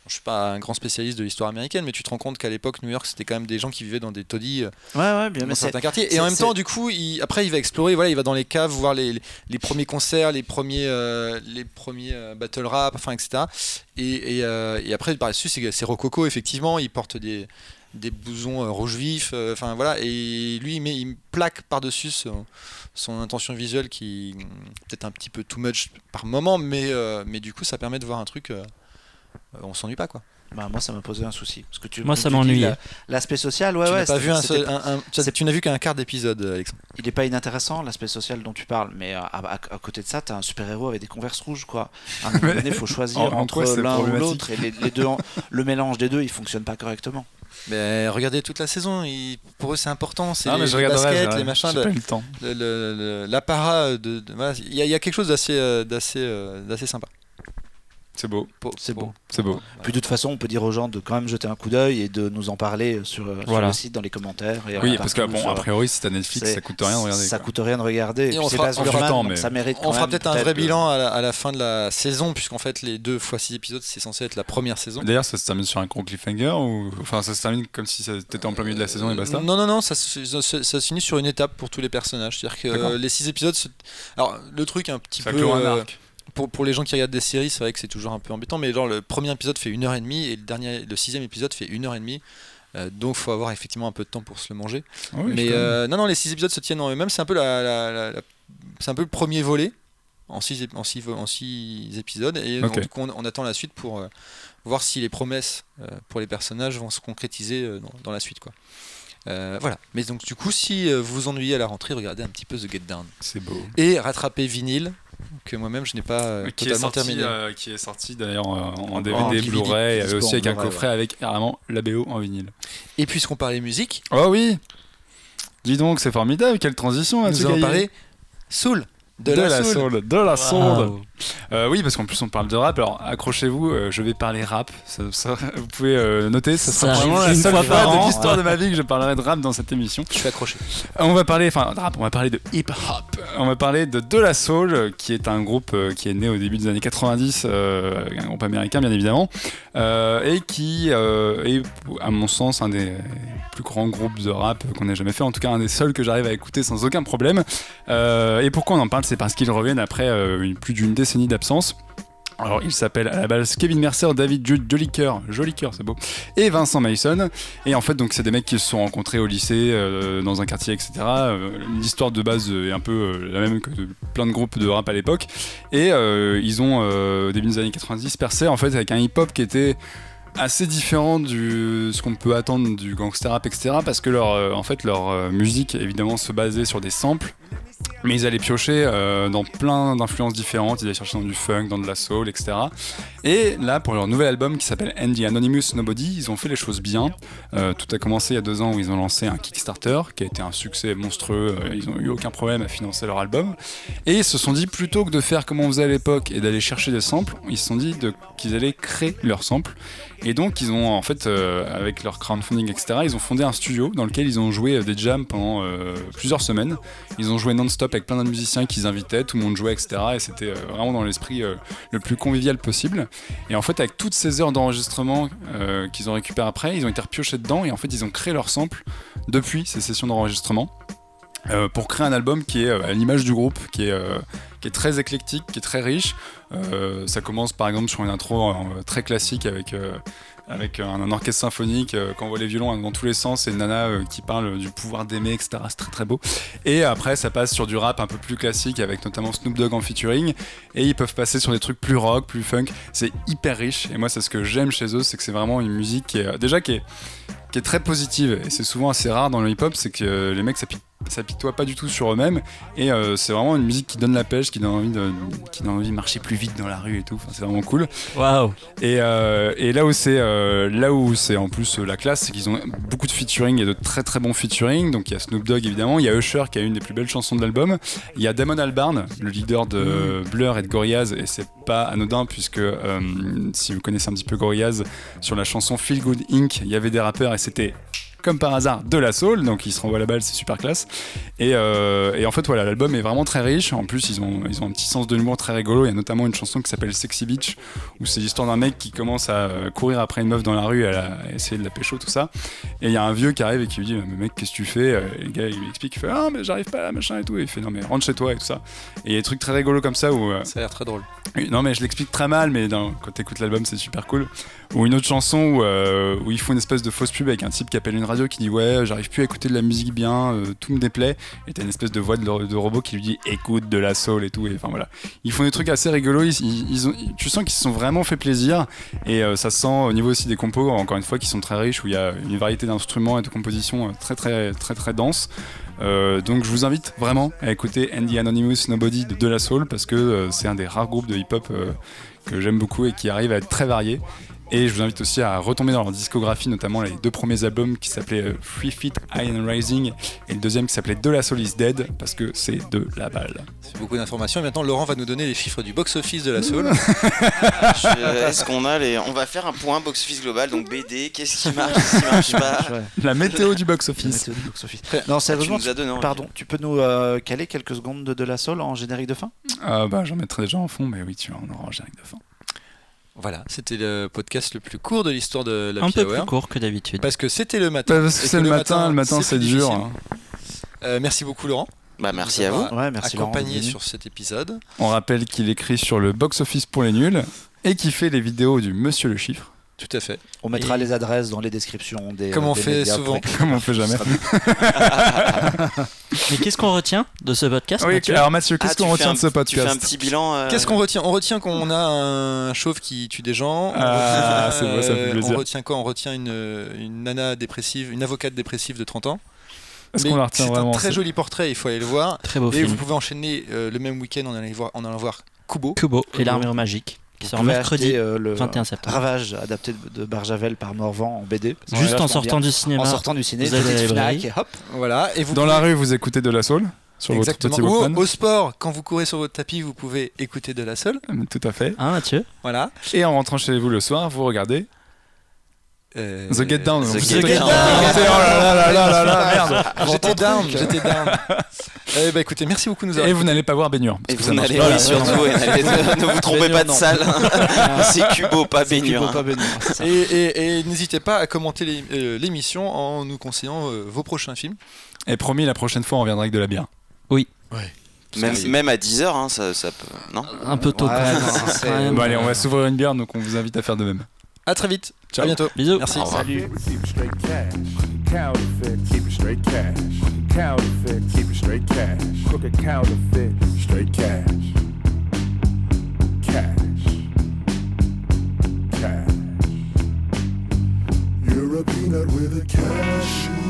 je suis pas un grand spécialiste de l'histoire américaine, mais tu te rends compte qu'à l'époque, New York, c'était quand même des gens qui vivaient dans des taudis euh, Ouais, ouais, bien, dans certains quartiers. Et en même temps, du coup, il- après, il va explorer. Voilà, il va dans les caves voir les, les premiers concerts, les premiers, euh, les premiers euh, battle rap, enfin, etc. Et, et, euh, et après, par-dessus, c'est c'est rococo, effectivement. Il porte des, des blousons rouge vif. Enfin, voilà. Et lui, il, met, il plaque par-dessus son, son intention visuelle qui peut-être un petit peu too much par moment, mais, mais du coup, ça permet de voir un truc. Euh, euh, on s'ennuie pas, quoi. Bah, moi, ça m'a posé un souci. Parce que tu, Moi, ça la- L'aspect social, ouais, tu ouais. n'as pas vu un c'était- seul, un- un- tu n'as vu qu'un quart d'épisode, euh, Alexandre. il est pas inintéressant l'aspect social dont tu parles, mais à, à- à côté de ça, t'as un super héros avec des converses rouges, quoi. À un moment donné, il faut choisir En- en entre l'un ou l'autre, et les, les deux, en- le mélange des deux, il fonctionne pas correctement. Mais regardez toute la saison, pour eux c'est important, c'est Ah, les, je baskets, les machins, j'ai le- pas eu le temps. le- le- le- l'apparat de, de- voilà, il y, a- il y a quelque chose d'assez euh, d'assez euh, d'assez sympa. C'est beau, C'est beau. c'est beau. Puis de toute façon, on peut dire aux gens de quand même jeter un coup d'œil et de nous en parler sur, euh, sur Voilà. le site, dans les commentaires. Et Oui, euh, parce que bon, sur- a priori, si t'as Netflix, ça coûte rien de regarder. Ça quoi. coûte rien de regarder. Et Et on c'est fera- mais- ça mérite. On fera peut-être un vrai que- bilan à la, à la fin de la saison, puisqu'en fait les deux fois six épisodes c'est censé être la première saison. D'ailleurs, ça se termine sur un gros cliffhanger ou enfin ça se termine comme si c'était en plein milieu de la saison et basta. Non, non, non, ça, se- ça, se- ça se finit sur une étape pour tous les personnages. C'est-à-dire que euh, les six épisodes. Alors, le truc un petit Ça peu. Pour, pour les gens qui regardent des séries, c'est vrai que c'est toujours un peu embêtant, mais genre le premier épisode fait une heure et demie et le, dernier, le sixième épisode fait une heure et demie. Euh, donc faut avoir effectivement un peu de temps pour se le manger. Ah oui, mais euh, non, non, les six épisodes se tiennent en eux-mêmes. C'est un peu la, la- la- la- c'est un peu le premier volet en six, ép- en six, vo- en six épisodes. Et Ok. donc, on, on attend la suite pour euh, voir si les promesses euh, pour les personnages vont se concrétiser dans, dans la suite, quoi. Euh, voilà. Mais donc du coup, si vous vous ennuyez à la rentrée, regardez un petit peu The Get Down c'est beau. et rattrapez Vinyle que moi-même je n'ai pas euh, qui est totalement sorti, terminé. euh, qui est sorti d'ailleurs euh, en En DVD, Blu-ray, et aussi avec un coffret avec carrément la BO en vinyle. Et puisqu'on parlait musique, Oh oui Dis donc, c'est formidable, quelle transition nous là-dessus, allons parler Soul. De, de, la, la soul. soul, de la soul. Euh, oui, parce qu'en plus on parle de rap. Alors accrochez-vous, euh, je vais parler rap. Ça- ça- vous pouvez euh, noter, ça sera Ça vraiment la une seule fois de l'histoire de ma vie que je parlerai de rap dans cette émission. Je suis accroché. On va parler, enfin de rap, on va parler de hip hop. On va parler de De La Soul, qui est un groupe qui est né au début des années 90, euh, un groupe américain bien évidemment, euh, et qui euh, est, à mon sens, un des plus grands groupes de rap qu'on ait jamais fait, en tout cas un des seuls que j'arrive à écouter sans aucun problème. Euh, et pourquoi on en parle? C'est parce qu'ils reviennent après euh, une- plus d'une décennie d'absence. Alors, il s'appelle à la base Kevin Mercer, David Jude, Jolicoeur, Jolicoeur, c'est beau, et Vincent Mason. Et en fait, donc, c'est des mecs qui se sont rencontrés au lycée, euh, dans un quartier, etc. Euh, L'histoire de base est un peu euh, la même que plein de groupes de rap à l'époque. Et ils ont, au début des années 90, percé en fait avec un hip-hop qui était assez différent de ce qu'on peut attendre du gangster rap, etc. Parce que leur, en fait, leur musique, évidemment, se basait sur des samples. Mais ils allaient piocher euh, dans plein d'influences différentes, ils allaient chercher dans du funk, dans de la soul, etc. Et là, pour leur nouvel album qui s'appelle Andy Anonymous Nobody, ils ont fait les choses bien. Euh, tout a commencé il y a deux ans où ils ont lancé un Kickstarter qui a été un succès monstrueux. Euh, Ils n'ont eu aucun problème à financer leur album. Et ils se sont dit, plutôt que de faire comme on faisait à l'époque et d'aller chercher des samples, ils se sont dit qu'ils allaient créer leurs samples. Et donc, ils ont, en fait, avec leur crowdfunding, etc., ils ont fondé un studio dans lequel ils ont joué des jams pendant plusieurs semaines. Ils ont joué non-stop avec plein de musiciens qu'ils invitaient, tout le monde jouait, etc. Et c'était euh, vraiment dans l'esprit euh, le plus convivial possible. Et en fait, avec toutes ces heures d'enregistrement euh, qu'ils ont récupérées après, ils ont été repiochés dedans et en fait, ils ont créé leur sample depuis ces sessions d'enregistrement. pour créer un album qui est à l'image du groupe, qui est, qui est très éclectique, qui est très riche. Ça commence par exemple sur une intro très classique avec, avec un, un orchestre symphonique, euh, quand on voit les violons dans tous les sens et une nana euh, qui parle du pouvoir d'aimer, etc. C'est très très beau. Et après, ça passe sur du rap un peu plus classique avec notamment Snoop Dogg en featuring. Et ils peuvent passer sur des trucs plus rock, plus funk. C'est hyper riche. Et moi, c'est ce que j'aime chez eux, c'est que c'est vraiment une musique qui est déjà qui est qui est très positive et c'est souvent assez rare dans le hip-hop, c'est que les mecs s'apitoient pas du tout sur eux-mêmes et euh, c'est vraiment une musique qui donne la pêche, qui donne envie de, qui donne envie de marcher plus vite dans la rue et tout. Enfin, c'est vraiment cool. Waouh. Et, euh, et là où c'est euh, là où c'est en plus la classe, c'est qu'ils ont beaucoup de featuring et de très très bons featuring. Donc il y a Snoop Dogg évidemment, il y a Usher qui a une des plus belles chansons de l'album. Il y a Damon Albarn, le leader de Blur et de Gorillaz, et c'est pas anodin puisque si vous connaissez un petit peu Gorillaz, sur la chanson Feel Good Inc, il y avait des rappeurs et c'était comme par hasard de la soul, donc il se renvoie la balle, c'est super classe. Et, euh, et en fait, voilà, l'album est vraiment très riche. En plus, ils ont, ils ont un petit sens de l'humour très rigolo. Il y a notamment une chanson qui s'appelle Sexy Beach, où c'est l'histoire d'un mec qui commence à euh, courir après une meuf dans la rue, à, la- à essayer de la pécho, tout ça. Et il y a un vieux qui arrive et qui lui dit Mais mec, qu'est-ce que tu fais? Euh, Et le gars, il lui explique Il fait Ah, mais j'arrive pas, machin et tout. Et il fait Non, mais rentre chez toi et tout ça. Et il y a des trucs très rigolos comme ça où. euh, Ça a l'air très drôle. Non mais je l'explique très mal, mais dans- quand t'écoutes l'album c'est super cool. Ou une autre chanson où, euh, où ils font une espèce de fausse pub avec un type qui appelle une radio qui dit ouais j'arrive plus à écouter de la musique bien, euh, tout me déplaît. Et t'as une espèce de voix de, robot qui lui dit écoute de la soul et tout. Et enfin voilà, ils font des trucs assez rigolos. Ils, ont, tu sens qu'ils se sont vraiment fait plaisir et euh, ça se sent au niveau aussi des compos encore une fois qui sont très riches où il y a une variété d'instruments et de compositions euh, très très très très denses. Euh, donc je vous invite vraiment à écouter Andy Anonymous Nobody de De La Soul parce que c'est un des rares groupes de hip-hop que j'aime beaucoup et qui arrive à être très varié. Et je vous invite aussi à retomber dans leur discographie, notamment les deux premiers albums qui s'appelaient euh, Free Feet High and Rising et le deuxième qui s'appelait De La Soul is Dead parce que c'est de la balle. C'est beaucoup d'informations. Et maintenant, Laurent va nous donner les chiffres du box-office de la Soul. Je- Est-ce qu'on a les. On va faire un point box-office global, donc BD, qu'est-ce qui marche, qu'est-ce qui marche pas. La météo du La box-office. météo du box-office. Très- Non, Tu sérieusement, nous as donné pardon, tu peux nous euh, caler quelques secondes de De La Soul en générique de fin? Ah bah j'en mettrai déjà en fond, mais oui, tu en auras en générique de fin. Voilà, c'était le podcast le plus court de l'histoire de la Un peu Hour. plus court que d'habitude. Parce que c'était le matin. Parce que c'est le matin, le matin c'est dur. hein. Euh, merci beaucoup, Laurent. Bah merci à vous. Ouais, merci Accompagné sur cet épisode. On rappelle qu'il écrit sur le box-office pour les nuls et qu'il fait les vidéos du Monsieur le Chiffre, Tout à fait. On mettra Et- les adresses dans les descriptions des. Comme on des fait souvent. comme on fait jamais. Ce. Mais qu'est-ce qu'on retient de ce podcast Oui, Mathieu alors Mathieu, qu'est-ce Ah, qu'on retient un- de ce Tu fais un podcast petit bilan. euh, Qu'est-ce qu'on retient? On retient qu'on a un chauve qui tue des gens. On Ah, retient, c'est beau, ça fait euh, plaisir. On retient quoi? On retient une, une nana dépressive, une avocate dépressive de 30 ans. Est-ce Mais qu'on la retient C'est un vraiment très joli portrait, il faut aller le voir. Très beau Et film. vous pouvez enchaîner euh, le même week-end en allant voir, en allant voir Kubo. Kubo et l'armure magique qui sort mercredi acheter, euh, le 21 septembre. Ravage adapté de, de Barjavel par Morvan en BD. Juste en sortant bien. du cinéma. En sortant du ciné, vous allez. Fnac, et hop. Voilà. Et vous Dans pouvez- la rue, vous écoutez de la soul sur Exactement. votre petit au, sport, quand vous courez sur votre tapis, vous pouvez écouter de la seule. Tout à fait. Hein, Mathieu? Voilà. Et en rentrant chez vous le soir, vous regardez Euh, The Get Down. The Get Down. Oh là là là là là là, merde. J'étais down, j'étais down. Eh bah écoutez, merci beaucoup de nous avoir. Et vous n'allez pas voir Baignure. Et vous n'allez pas. oui, surtout, et n'allez- ne, vous trompez pas de non. salle. C'est Cubo, pas C'est Baignure. Et, et- et n'hésitez pas à commenter euh, l'émission en nous conseillant euh, vos prochains films. Et promis, la prochaine fois, on reviendra avec de la bière. Même, même à 10h, hein, ça, ça peut. Non? Un peu tôt Ouais, quand même. Bon, allez, on va s'ouvrir une bière, donc on vous invite à faire de même. À très vite. Ciao. À bientôt. Bisous. Merci. Au revoir. Keep it straight cash. Counterfeit, keep it straight cash. Counterfeit, keep it straight cash. Crooked counterfeit, straight cash. Cash. Cash. You're a peanut with a cashew.